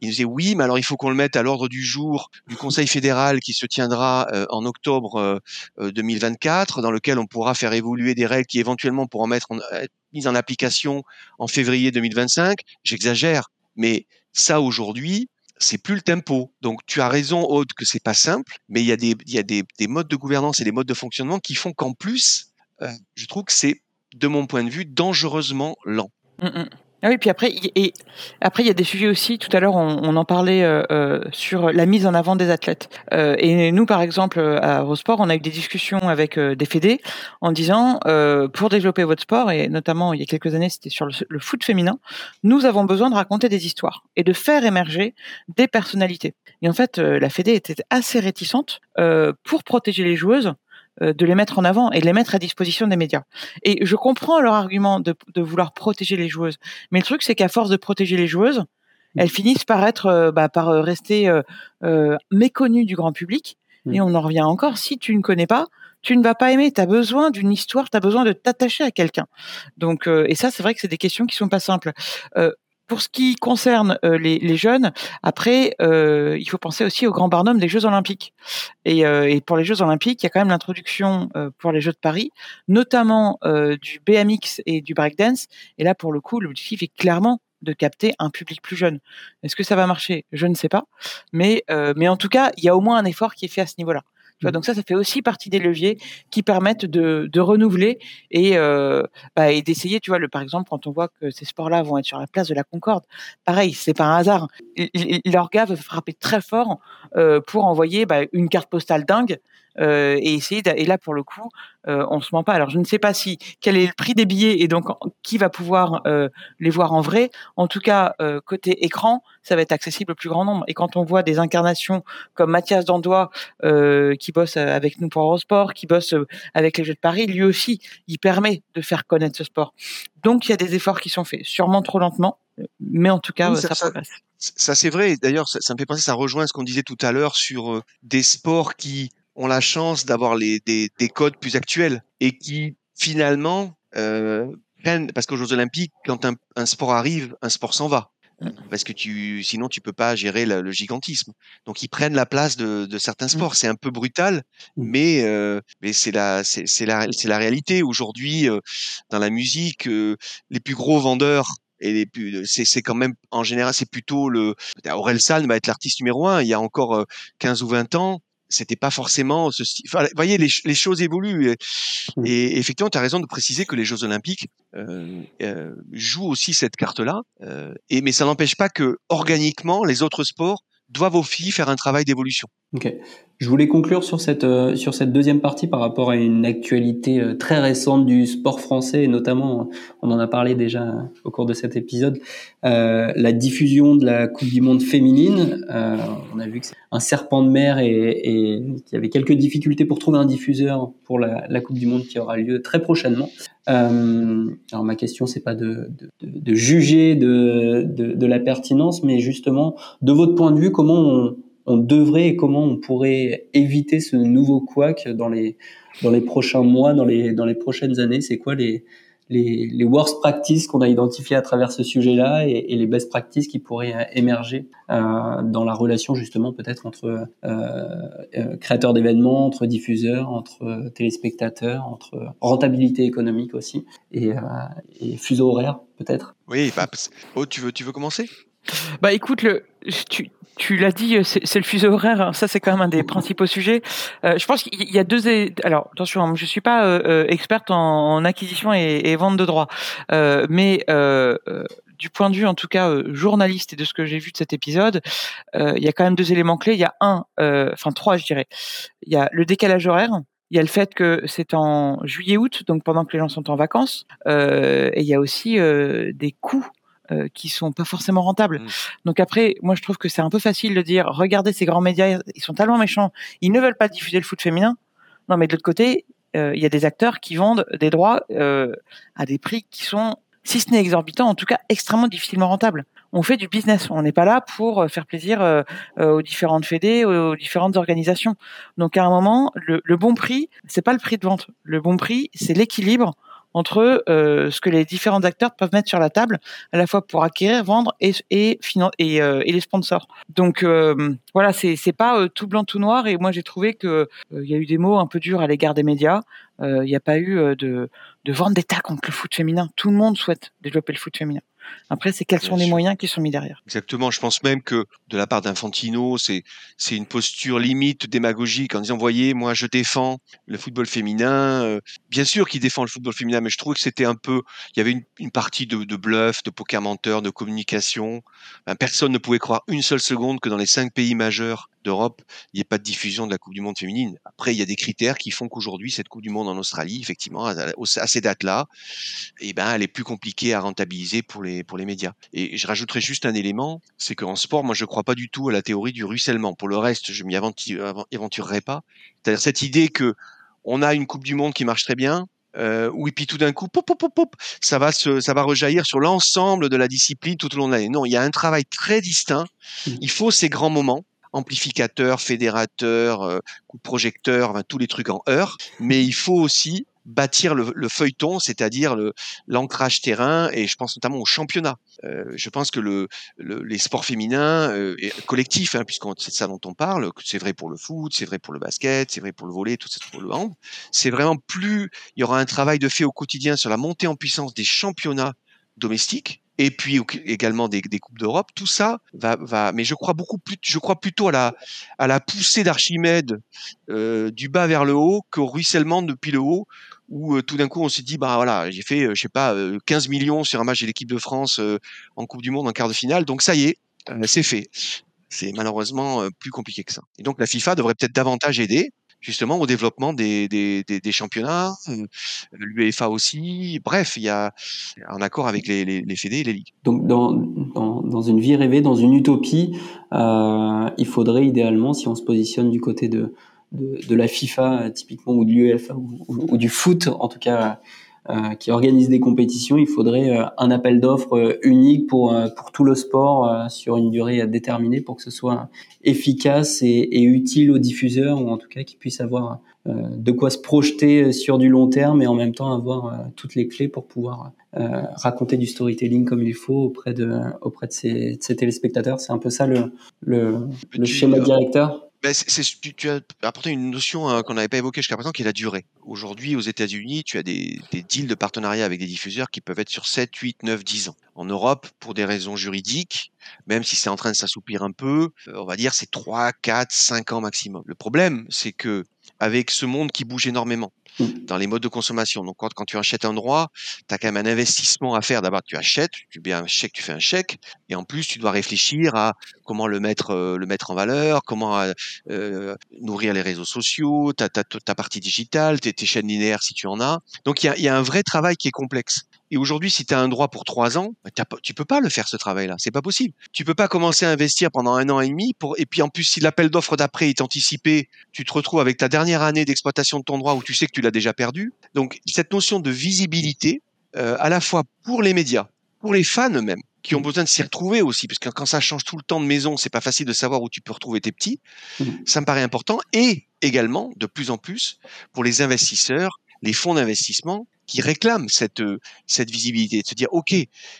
Ils nous disaient, oui, mais alors il faut qu'on le mette à l'ordre du jour du Conseil fédéral qui se tiendra euh, en octobre 2024, euh, dans lequel on pourra faire évoluer des règles qui éventuellement pourront mettre en, être mises en application en février 2025. J'exagère, mais ça aujourd'hui, c'est plus le tempo. Donc tu as raison, Aude, que c'est pas simple, mais il y a des, y a des, des modes de gouvernance et des modes de fonctionnement qui font qu'en plus, euh, je trouve que c'est, de mon point de vue, dangereusement lent. Mmh, mmh. Ah oui, puis après, après il y a des sujets aussi. Tout à l'heure, on, en parlait euh, euh, sur la mise en avant des athlètes. Euh, et nous, par exemple, à Eurosport, on a eu des discussions avec des fédés en disant, pour développer votre sport, et notamment il y a quelques années, c'était sur le, le, foot féminin, nous avons besoin de raconter des histoires et de faire émerger des personnalités. Et en fait, la fédé était assez réticente pour protéger les joueuses de les mettre en avant et de les mettre à disposition des médias. Et je comprends leur argument de, de vouloir protéger les joueuses, mais le truc c'est qu'à force de protéger les joueuses, elles finissent par être, euh, bah, par euh, rester euh, méconnues du grand public. Et on en revient encore, si tu ne connais pas, tu ne vas pas aimer. Tu as besoin d'une histoire, tu as besoin de t'attacher à quelqu'un. Donc, et ça, c'est vrai que c'est des questions qui sont pas simples. Pour ce qui concerne euh, les, les, jeunes, après, euh, il faut penser aussi au grand barnum des Jeux Olympiques. Et, euh, et pour les Jeux Olympiques, il y a quand même l'introduction euh, pour les Jeux de Paris, notamment euh, du BMX et du breakdance. Et là, pour le coup, l'objectif est clairement de capter un public plus jeune. Est-ce que ça va marcher? Je ne sais pas. Mais, mais en tout cas, il y a au moins un effort qui est fait à ce niveau-là. Donc ça, ça fait aussi partie des leviers qui permettent de, de renouveler et, euh, bah, d'essayer, tu vois, le, par exemple, quand on voit que ces sports-là vont être sur la place de la Concorde, pareil, c'est pas un hasard. L'orga veut frapper très fort euh, pour envoyer bah, une carte postale dingue euh, et essayer et là pour le coup euh, on se ment pas. Alors je ne sais pas si quel est le prix des billets et donc qui va pouvoir euh, les voir en vrai. En tout cas euh, côté écran ça va être accessible au plus grand nombre. Et quand on voit des incarnations comme Mathias Dandois qui bosse avec nous pour Eurosport qui bosse avec les Jeux de Paris lui aussi il permet de faire connaître ce sport. Donc il y a des efforts qui sont faits. Sûrement trop lentement mais en tout cas Oui, ça, ça- ça- progresse. Ça, c'est vrai. D'ailleurs, ça, ça me fait penser, ça rejoint ce qu'on disait tout à l'heure sur euh, des sports qui ont la chance d'avoir les, des, des codes plus actuels et qui, finalement, euh, prennent, parce qu'aux Jeux Olympiques, quand un, un sport arrive, un sport s'en va. Mm. Parce que tu, sinon, tu peux pas gérer le, le gigantisme. Donc, ils prennent la place de, de certains sports. C'est un peu brutal, Mm. mais, euh, mais c'est la, c'est la, c'est la réalité. Aujourd'hui, euh, dans la musique, euh, les plus gros vendeurs et les plus, c'est, c'est quand même, en général, c'est plutôt le, Aurel San va être l'artiste numéro un. Il y a encore euh, 15 ou 20 ans, c'était pas forcément ce style. Enfin, voyez, les, ch- les choses évoluent. Et, Mm. et effectivement, tu as raison de préciser que les Jeux Olympiques euh, euh, jouent aussi cette carte-là. Euh, et mais ça n'empêche pas que organiquement, les autres sports doivent aussi faire un travail d'évolution. Ok. Je voulais conclure sur cette, euh, sur cette deuxième partie par rapport à une actualité euh, très récente du sport français, et notamment, on en a parlé déjà au cours de cet épisode, euh, la diffusion de la Coupe du Monde féminine. Euh, on a vu que c'est un serpent de mer et, et qu'il y avait quelques difficultés pour trouver un diffuseur pour la, Coupe du Monde qui aura lieu très prochainement. Euh, alors ma question, c'est pas de, de- de juger de, de, de la pertinence, mais justement, de votre point de vue, comment on, on devrait et comment on pourrait éviter ce nouveau couac dans les dans les prochains mois, dans les dans les prochaines années? C'est quoi les les, les worst practices qu'on a identifiées à travers ce sujet-là et, et les best practices qui pourraient euh, émerger euh, dans la relation justement peut-être entre euh, euh, créateurs d'événements, entre diffuseurs, entre téléspectateurs, entre rentabilité économique aussi et, euh, et fuseau horaire peut-être? Oui, bah, oh, tu veux, tu veux commencer? Bah écoute, le, tu, tu l'as dit, c'est c'est le fuseau horaire. hein, Ça, c'est quand même un des principaux sujets. Euh, je pense qu'il y a deux. Alors attention, hein, je suis pas euh, euh, experte en, en acquisition et, et vente de droits, Euh, mais euh, euh, du point de vue, en tout cas, euh, journaliste et de ce que j'ai vu de cet épisode, euh, il y a quand même deux éléments clés. Il y a un, euh, enfin trois, je dirais. Il y a le décalage horaire. Il y a le fait que c'est en juillet-août, donc pendant que les gens sont en vacances. Euh, et il y a aussi euh, des coûts euh, qui sont pas forcément rentables. Mm. Donc après, moi je trouve que c'est un peu facile de dire, regardez ces grands médias, ils sont tellement méchants, ils ne veulent pas diffuser le foot féminin. Non, mais de l'autre côté, euh, il y a des acteurs qui vendent des droits euh, à des prix qui sont, si ce n'est exorbitants, en tout cas extrêmement difficilement rentables. On fait du business, on n'est pas là pour euh, faire plaisir aux différentes fédés, aux, aux différentes organisations. Donc à un moment, le, le bon prix, c'est pas le prix de vente. Le bon prix, c'est l'équilibre entre euh, ce que les différents acteurs peuvent mettre sur la table, à la fois pour acquérir, vendre et et et, euh, et les sponsors. Donc euh, voilà, c'est pas euh, tout blanc tout noir. Et moi j'ai trouvé que euh, il y a eu des mots un peu durs à l'égard des médias. Euh, Il n'y a pas eu de de vendre d'État contre le foot féminin. Tout le monde souhaite développer le foot féminin. Après, c'est quels Bien sont les moyens qui sont mis derrière. Exactement. Je pense même que de la part d'Infantino, c'est c'est une posture limite démagogique en disant, voyez, moi je défends le football féminin. Euh, bien sûr qu'il défend le football féminin, mais je trouvais que c'était un peu, il y avait une, une partie de, de bluff, de poker menteur, de communication. Ben, personne ne pouvait croire une seule seconde que dans les cinq pays majeurs d'Europe, il n'y ait pas de diffusion de la Coupe du Monde féminine. Après, il y a des critères qui font qu'aujourd'hui, cette Coupe du Monde en Australie, effectivement, à, ces dates-là, eh ben, elle est plus compliquée à rentabiliser pour les, pour les médias. Et je rajouterai juste un élément, c'est qu'en sport, moi, je ne crois pas du tout à la théorie du ruissellement. Pour le reste, je m'y aventu- avan- aventurerai pas. C'est-à-dire cette idée que on a une Coupe du Monde qui marche très bien, euh, oui, puis tout d'un coup, pop, pop, pop, pop, ça va se, ça va rejaillir sur l'ensemble de la discipline tout au long de l'année. Non, il y a un travail très distinct. Il faut ces grands moments amplificateurs, fédérateurs, euh, coups de projecteur, tous les trucs en heure, mais il faut aussi bâtir le, le feuilleton, c'est-à-dire l'ancrage terrain, et je pense notamment au championnat. Euh, je pense que le, le- les sports féminins euh, collectifs, hein, puisque c'est ça dont on parle, c'est vrai pour le foot, c'est vrai pour le basket, c'est vrai pour le volley, tout ça pour le hand, c'est vraiment plus, il y aura un travail de fait au quotidien sur la montée en puissance des championnats domestiques, et puis également des, des coupes d'Europe. Tout ça va, va, mais je crois beaucoup plus, je crois plutôt à la, à la poussée d'Archimède euh, du bas vers le haut qu'au ruissellement depuis le haut, où euh, tout d'un coup on s'est dit bah voilà, j'ai fait, euh, je sais pas, 15 millions sur un match de l'équipe de France en Coupe du Monde en quart de finale, donc ça y est, c'est fait. C'est malheureusement plus compliqué que ça. Et donc la FIFA devrait peut-être davantage aider justement au développement des, championnats, euh, l'UEFA aussi. Bref, il y a un accord avec les, les, fédés et les ligues. Donc, dans, une vie rêvée, dans une utopie, euh, il faudrait idéalement, si on se positionne du côté de, la FIFA typiquement ou de l'UEFA ou, du foot, en tout cas qui organise des compétitions, il faudrait euh, un appel d'offres euh, unique pour, pour tout le sport sur une durée déterminée pour que ce soit efficace et, et utile aux diffuseurs ou en tout cas qu'ils puissent avoir de quoi se projeter sur du long terme et en même temps avoir toutes les clés pour pouvoir raconter du storytelling comme il faut auprès de, auprès de ses, de ses téléspectateurs. C'est un peu ça le, le, le schéma directeur. Ben, tu, as apporté une notion hein, qu'on n'avait pas évoquée jusqu'à présent, qui est la durée. Aujourd'hui, aux États-Unis, tu as des, des, deals de partenariat avec des diffuseurs qui peuvent être sur 7, 8, 9, 10 ans. En Europe, pour des raisons juridiques, même si c'est en train de s'assouplir un peu, on va dire c'est 3, 4, 5 ans maximum. Le problème, c'est que avec ce monde qui bouge énormément, Mmh. dans les modes de consommation. Donc quand, quand tu achètes un droit, tu as quand même un investissement à faire. D'abord, tu achètes, tu fais un chèque, tu fais un chèque, et en plus, tu dois réfléchir à comment le mettre, euh, le mettre en valeur, comment euh, euh nourrir les réseaux sociaux, ta, ta, ta partie digitale, tes, tes chaînes linéaires si tu en as. Donc il y a, y a un vrai travail qui est complexe. Et aujourd'hui, si tu as un droit pour trois ans, bah, tu peux pas le faire ce travail-là. C'est pas possible. Tu peux pas commencer à investir pendant un an et demi pour et puis en plus si l'appel d'offres d'après est anticipé, tu te retrouves avec ta dernière année d'exploitation de ton droit où tu sais que tu l'as déjà perdu. Donc cette notion de visibilité, euh, à la fois pour les médias, pour les fans eux-mêmes, qui ont besoin de s'y retrouver aussi, parce que quand ça change tout le temps de maison, c'est pas facile de savoir où tu peux retrouver tes petits. Mmh. Ça me paraît important. Et également, de plus en plus, pour les investisseurs, les fonds d'investissement, qui réclament cette, euh, cette visibilité, de se dire, OK,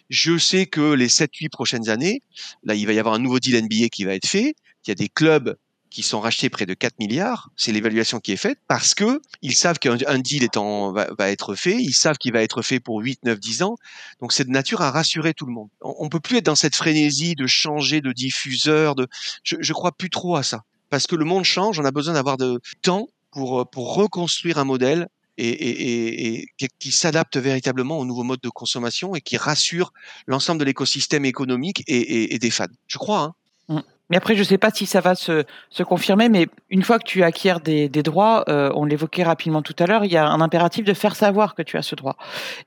je sais que les 7-8 prochaines années, là, il va y avoir un nouveau deal NBA qui va être fait, il y a des clubs qui sont rachetés près de 4 milliards, c'est l'évaluation qui est faite, parce que ils savent qu'un deal est en, va, être fait, ils savent qu'il va être fait pour 8, 9, 10 ans, donc c'est de nature à rassurer tout le monde. On, on peut plus être dans cette frénésie de changer de diffuseur, de, je, je crois plus trop à ça. Parce que le monde change, on a besoin d'avoir de temps pour, pour reconstruire un modèle et, et, et, qui s'adapte véritablement au nouveau mode de consommation et qui rassure l'ensemble de l'écosystème économique et, et, des fans. Je crois. Hein? Mmh. Mais après, je ne sais pas si ça va se, se, confirmer, mais une fois que tu acquiers des, des droits, euh, on l'évoquait rapidement tout à l'heure, il y a un impératif de faire savoir que tu as ce droit.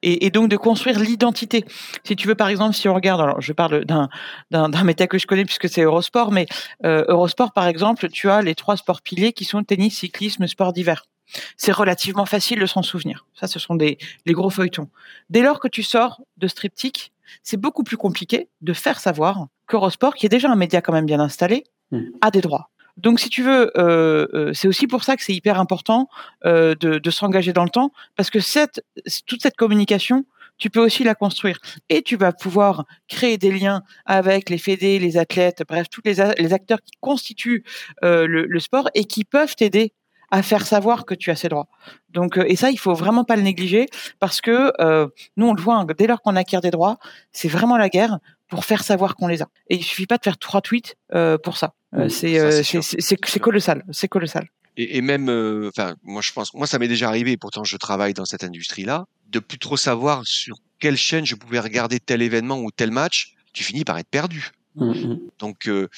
Et, et donc de construire l'identité. Si tu veux, par exemple, si on regarde, alors je parle d'un, métier que je connais puisque c'est Eurosport, mais euh, Eurosport, par exemple, tu as les trois sports piliers qui sont tennis, cyclisme, sport d'hiver. C'est relativement facile de s'en souvenir. Ça, ce sont des les gros feuilletons. Dès lors que tu sors de Striptic, c'est beaucoup plus compliqué de faire savoir qu'Eurosport, qui est déjà un média quand même bien installé, mmh. a des droits. Donc, si tu veux, euh, euh, c'est aussi pour ça que c'est hyper important euh, de, de s'engager dans le temps, parce que cette, toute cette communication, tu peux aussi la construire. Et tu vas pouvoir créer des liens avec les fédés, les athlètes, bref, tous les, les acteurs qui constituent le, le, sport et qui peuvent t'aider à faire savoir que tu as ces droits. Donc, euh, et ça, il faut vraiment pas le négliger parce que euh, nous, on le voit, hein, dès lors qu'on acquiert des droits, c'est vraiment la guerre pour faire savoir qu'on les a. Et il suffit pas de faire trois tweets euh, pour ça. Euh, c'est c'est colossal, c'est colossal. Et, et même, enfin, moi je pense, moi ça m'est déjà arrivé. Pourtant, je travaille dans cette industrie-là, de plus trop savoir sur quelle chaîne je pouvais regarder tel événement ou tel match. Tu finis par être perdu. Mmh, mmh. Donc, euh,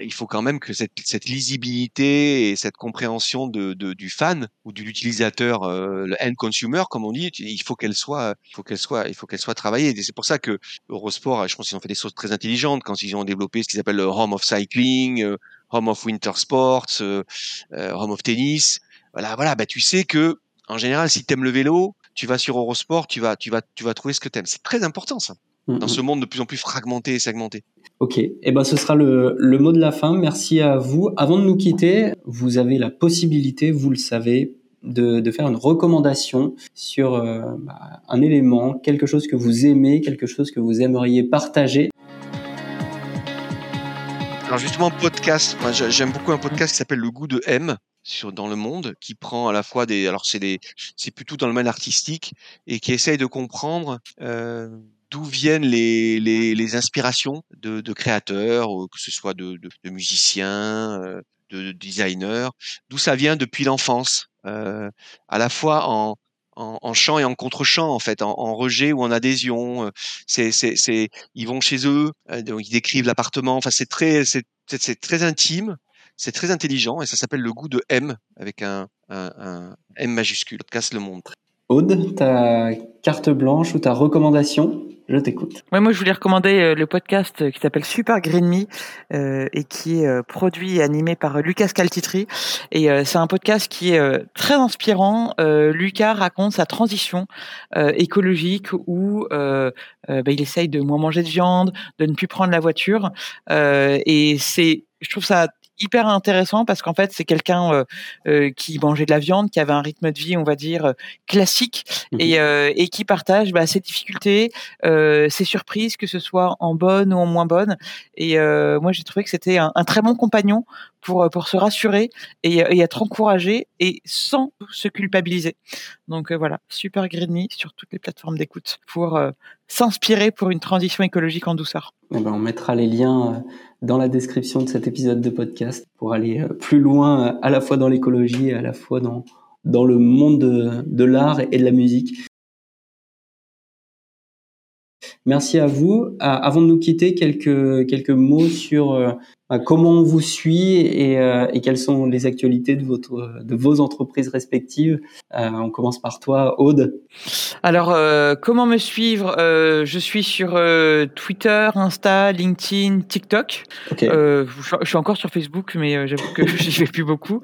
il faut quand même que cette, cette, lisibilité et cette compréhension de, de du fan ou de l'utilisateur, euh, le end consumer, comme on dit, il faut qu'elle soit, il faut qu'elle soit, il faut qu'elle soit travaillée. Et c'est pour ça que Eurosport, je pense qu'ils ont fait des choses très intelligentes quand ils ont développé ce qu'ils appellent le Home of Cycling, euh, Home of Winter Sports, Home of Tennis. Voilà, voilà. Bah, tu sais que en général, si tu aimes le vélo, tu vas sur Eurosport, tu vas, tu vas, tu vas trouver ce que tu aimes. C'est très important ça mmh, dans ce monde de plus en plus fragmenté et segmenté. Ok, et eh ben ce sera le, le, mot de la fin. Merci à vous. Avant de nous quitter, vous avez la possibilité, vous le savez, de, de faire une recommandation sur euh, bah, un élément, quelque chose que vous aimez, quelque chose que vous aimeriez partager. Alors justement, podcast. J'aime beaucoup un podcast qui s'appelle Le goût de M sur dans le monde, qui prend à la fois des, alors c'est des, c'est plutôt dans le domaine artistique et qui essaye de comprendre. Euh, d'où viennent les, les, les inspirations de, de, créateurs, que ce soit de, de, de musiciens, de, designers, d'où ça vient depuis l'enfance, euh, à la fois en, en, chant et en contre-chant en fait, en, rejet ou en adhésion. C'est, c'est, c'est, ils vont chez eux, donc ils décrivent l'appartement. Enfin, c'est très, c'est, c'est très intime, c'est très intelligent et ça s'appelle le goût de M avec un, un, un M majuscule. Casse le monde. Aude, ta carte blanche ou ta recommandation? Je t'écoute. Ouais, moi, je voulais recommander euh, le podcast qui s'appelle Super Green Me euh, et qui est euh, produit et animé par Lucas Caltitri. Et euh, c'est un podcast qui est euh, très inspirant. Lucas raconte sa transition écologique où bah, il essaye de moins manger de viande, de ne plus prendre la voiture. et c'est, je trouve ça hyper intéressant parce qu'en fait c'est quelqu'un euh, euh, qui mangeait de la viande, qui avait un rythme de vie on va dire classique mmh et, euh, et qui partage bah, ses difficultés, ses surprises que ce soit en bonne ou en moins bonne. Et moi j'ai trouvé que c'était un, un, très bon compagnon pour pour se rassurer et, et, être encouragé et sans se culpabiliser. Donc voilà, super Green sur toutes les plateformes d'écoute pour s'inspirer pour une transition écologique en douceur. Eh ben, on mettra les liens dans la description de cet épisode de podcast pour aller euh, plus loin euh, à la fois dans l'écologie et à la fois dans, dans le monde de, de l'art et de la musique. Merci à vous. Avant de nous quitter, quelques, quelques mots sur euh, comment on vous suit et, euh, et, quelles sont les actualités de, votre, de vos entreprises respectives? Euh, on commence par toi, Aude. Alors, euh, comment me suivre? Je suis sur Twitter, Insta, LinkedIn, TikTok. Okay. je suis encore sur Facebook, mais j'avoue que j'y vais plus beaucoup.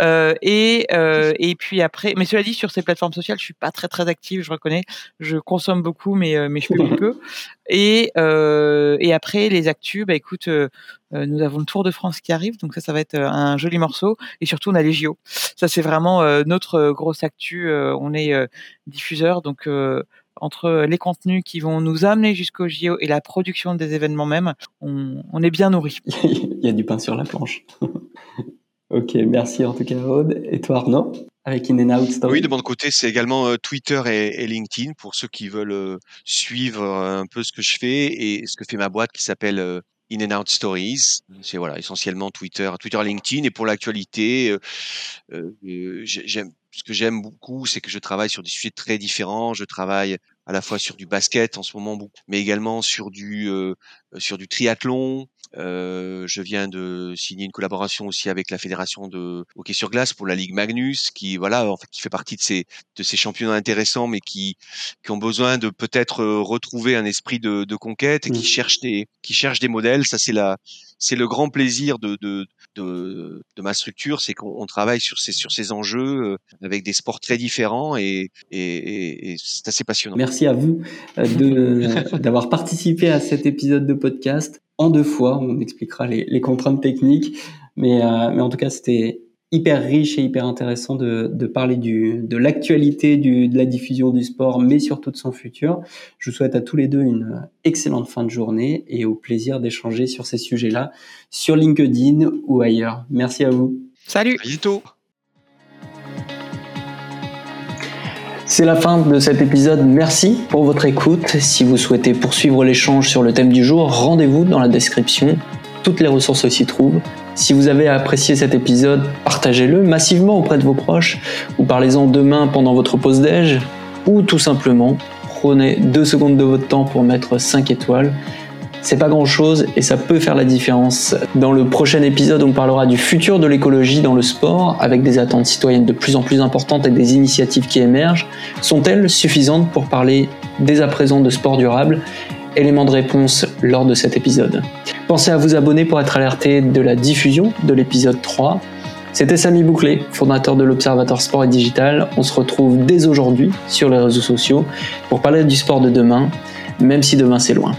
et, et puis après, mais cela dit, sur ces plateformes sociales, je suis pas très très active, je reconnais. Je consomme beaucoup, mais, mais je fais peu. Et, et après, les actus, bah écoute, nous avons le Tour de France qui arrive, donc ça, ça va être euh, un joli morceau. Et surtout, on a les JO. Ça, c'est vraiment euh, notre grosse actu. on est diffuseur, donc entre les contenus qui vont nous amener jusqu'au JO et la production des événements même, on, on est bien nourri. Il y a du pain sur la planche. ok, merci en tout cas, Aude. Et toi, Arnaud? Avec In and Out Story. Oui, de mon côté, c'est également euh, Twitter et, et, LinkedIn pour ceux qui veulent euh, suivre un peu ce que je fais et ce que fait ma boîte qui s'appelle euh, In and Out Stories. C'est voilà, essentiellement Twitter, Twitter, LinkedIn. Et pour l'actualité, euh, euh, j'aime ce que j'aime beaucoup, c'est que je travaille sur des sujets très différents. Je travaille à la fois sur du basket en ce moment, mais également sur du euh, sur du triathlon. Euh, je viens de signer une collaboration aussi avec la fédération de hockey sur glace pour la Ligue Magnus, qui voilà, en fait, qui fait partie de ces de ces championnats intéressants, mais qui qui ont besoin de peut-être euh, retrouver un esprit de, de conquête et qui mmh. cherchent des qui cherchent des modèles. Ça c'est la c'est le grand plaisir de de de, de ma structure, c'est qu'on travaille sur ces sur ces enjeux euh, avec des sports très différents et et, et c'est assez passionnant. Merci à vous de d'avoir participé à cet épisode de podcast en deux fois. On expliquera les, les contraintes techniques, mais, euh, mais en tout cas, c'était hyper riche et hyper intéressant de, de parler du, de l'actualité de la diffusion du sport, mais surtout de son futur. Je vous souhaite à tous les deux une excellente fin de journée et au plaisir d'échanger sur ces sujets-là sur LinkedIn ou ailleurs. Merci à vous. Salut. À C'est la fin de cet épisode. Merci pour votre écoute. Si vous souhaitez poursuivre l'échange sur le thème du jour, rendez-vous dans la description. Toutes les ressources s'y trouvent. Si vous avez apprécié cet épisode, partagez-le massivement auprès de vos proches ou parlez-en demain pendant votre pause déj ou tout simplement prenez deux secondes de votre temps pour mettre 5 étoiles c'est pas grand chose et ça peut faire la différence. Dans le prochain épisode, on parlera du futur de l'écologie dans le sport avec des attentes citoyennes de plus en plus importantes et des initiatives qui émergent. Sont-elles suffisantes pour parler dès à présent de sport durable? Élément de réponse lors de cet épisode. Pensez à vous abonner pour être alerté de la diffusion de l'épisode 3. C'était Samy Bouclé, fondateur de l'Observatoire Sport et Digital. On se retrouve dès aujourd'hui sur les réseaux sociaux pour parler du sport de demain, même si demain c'est loin.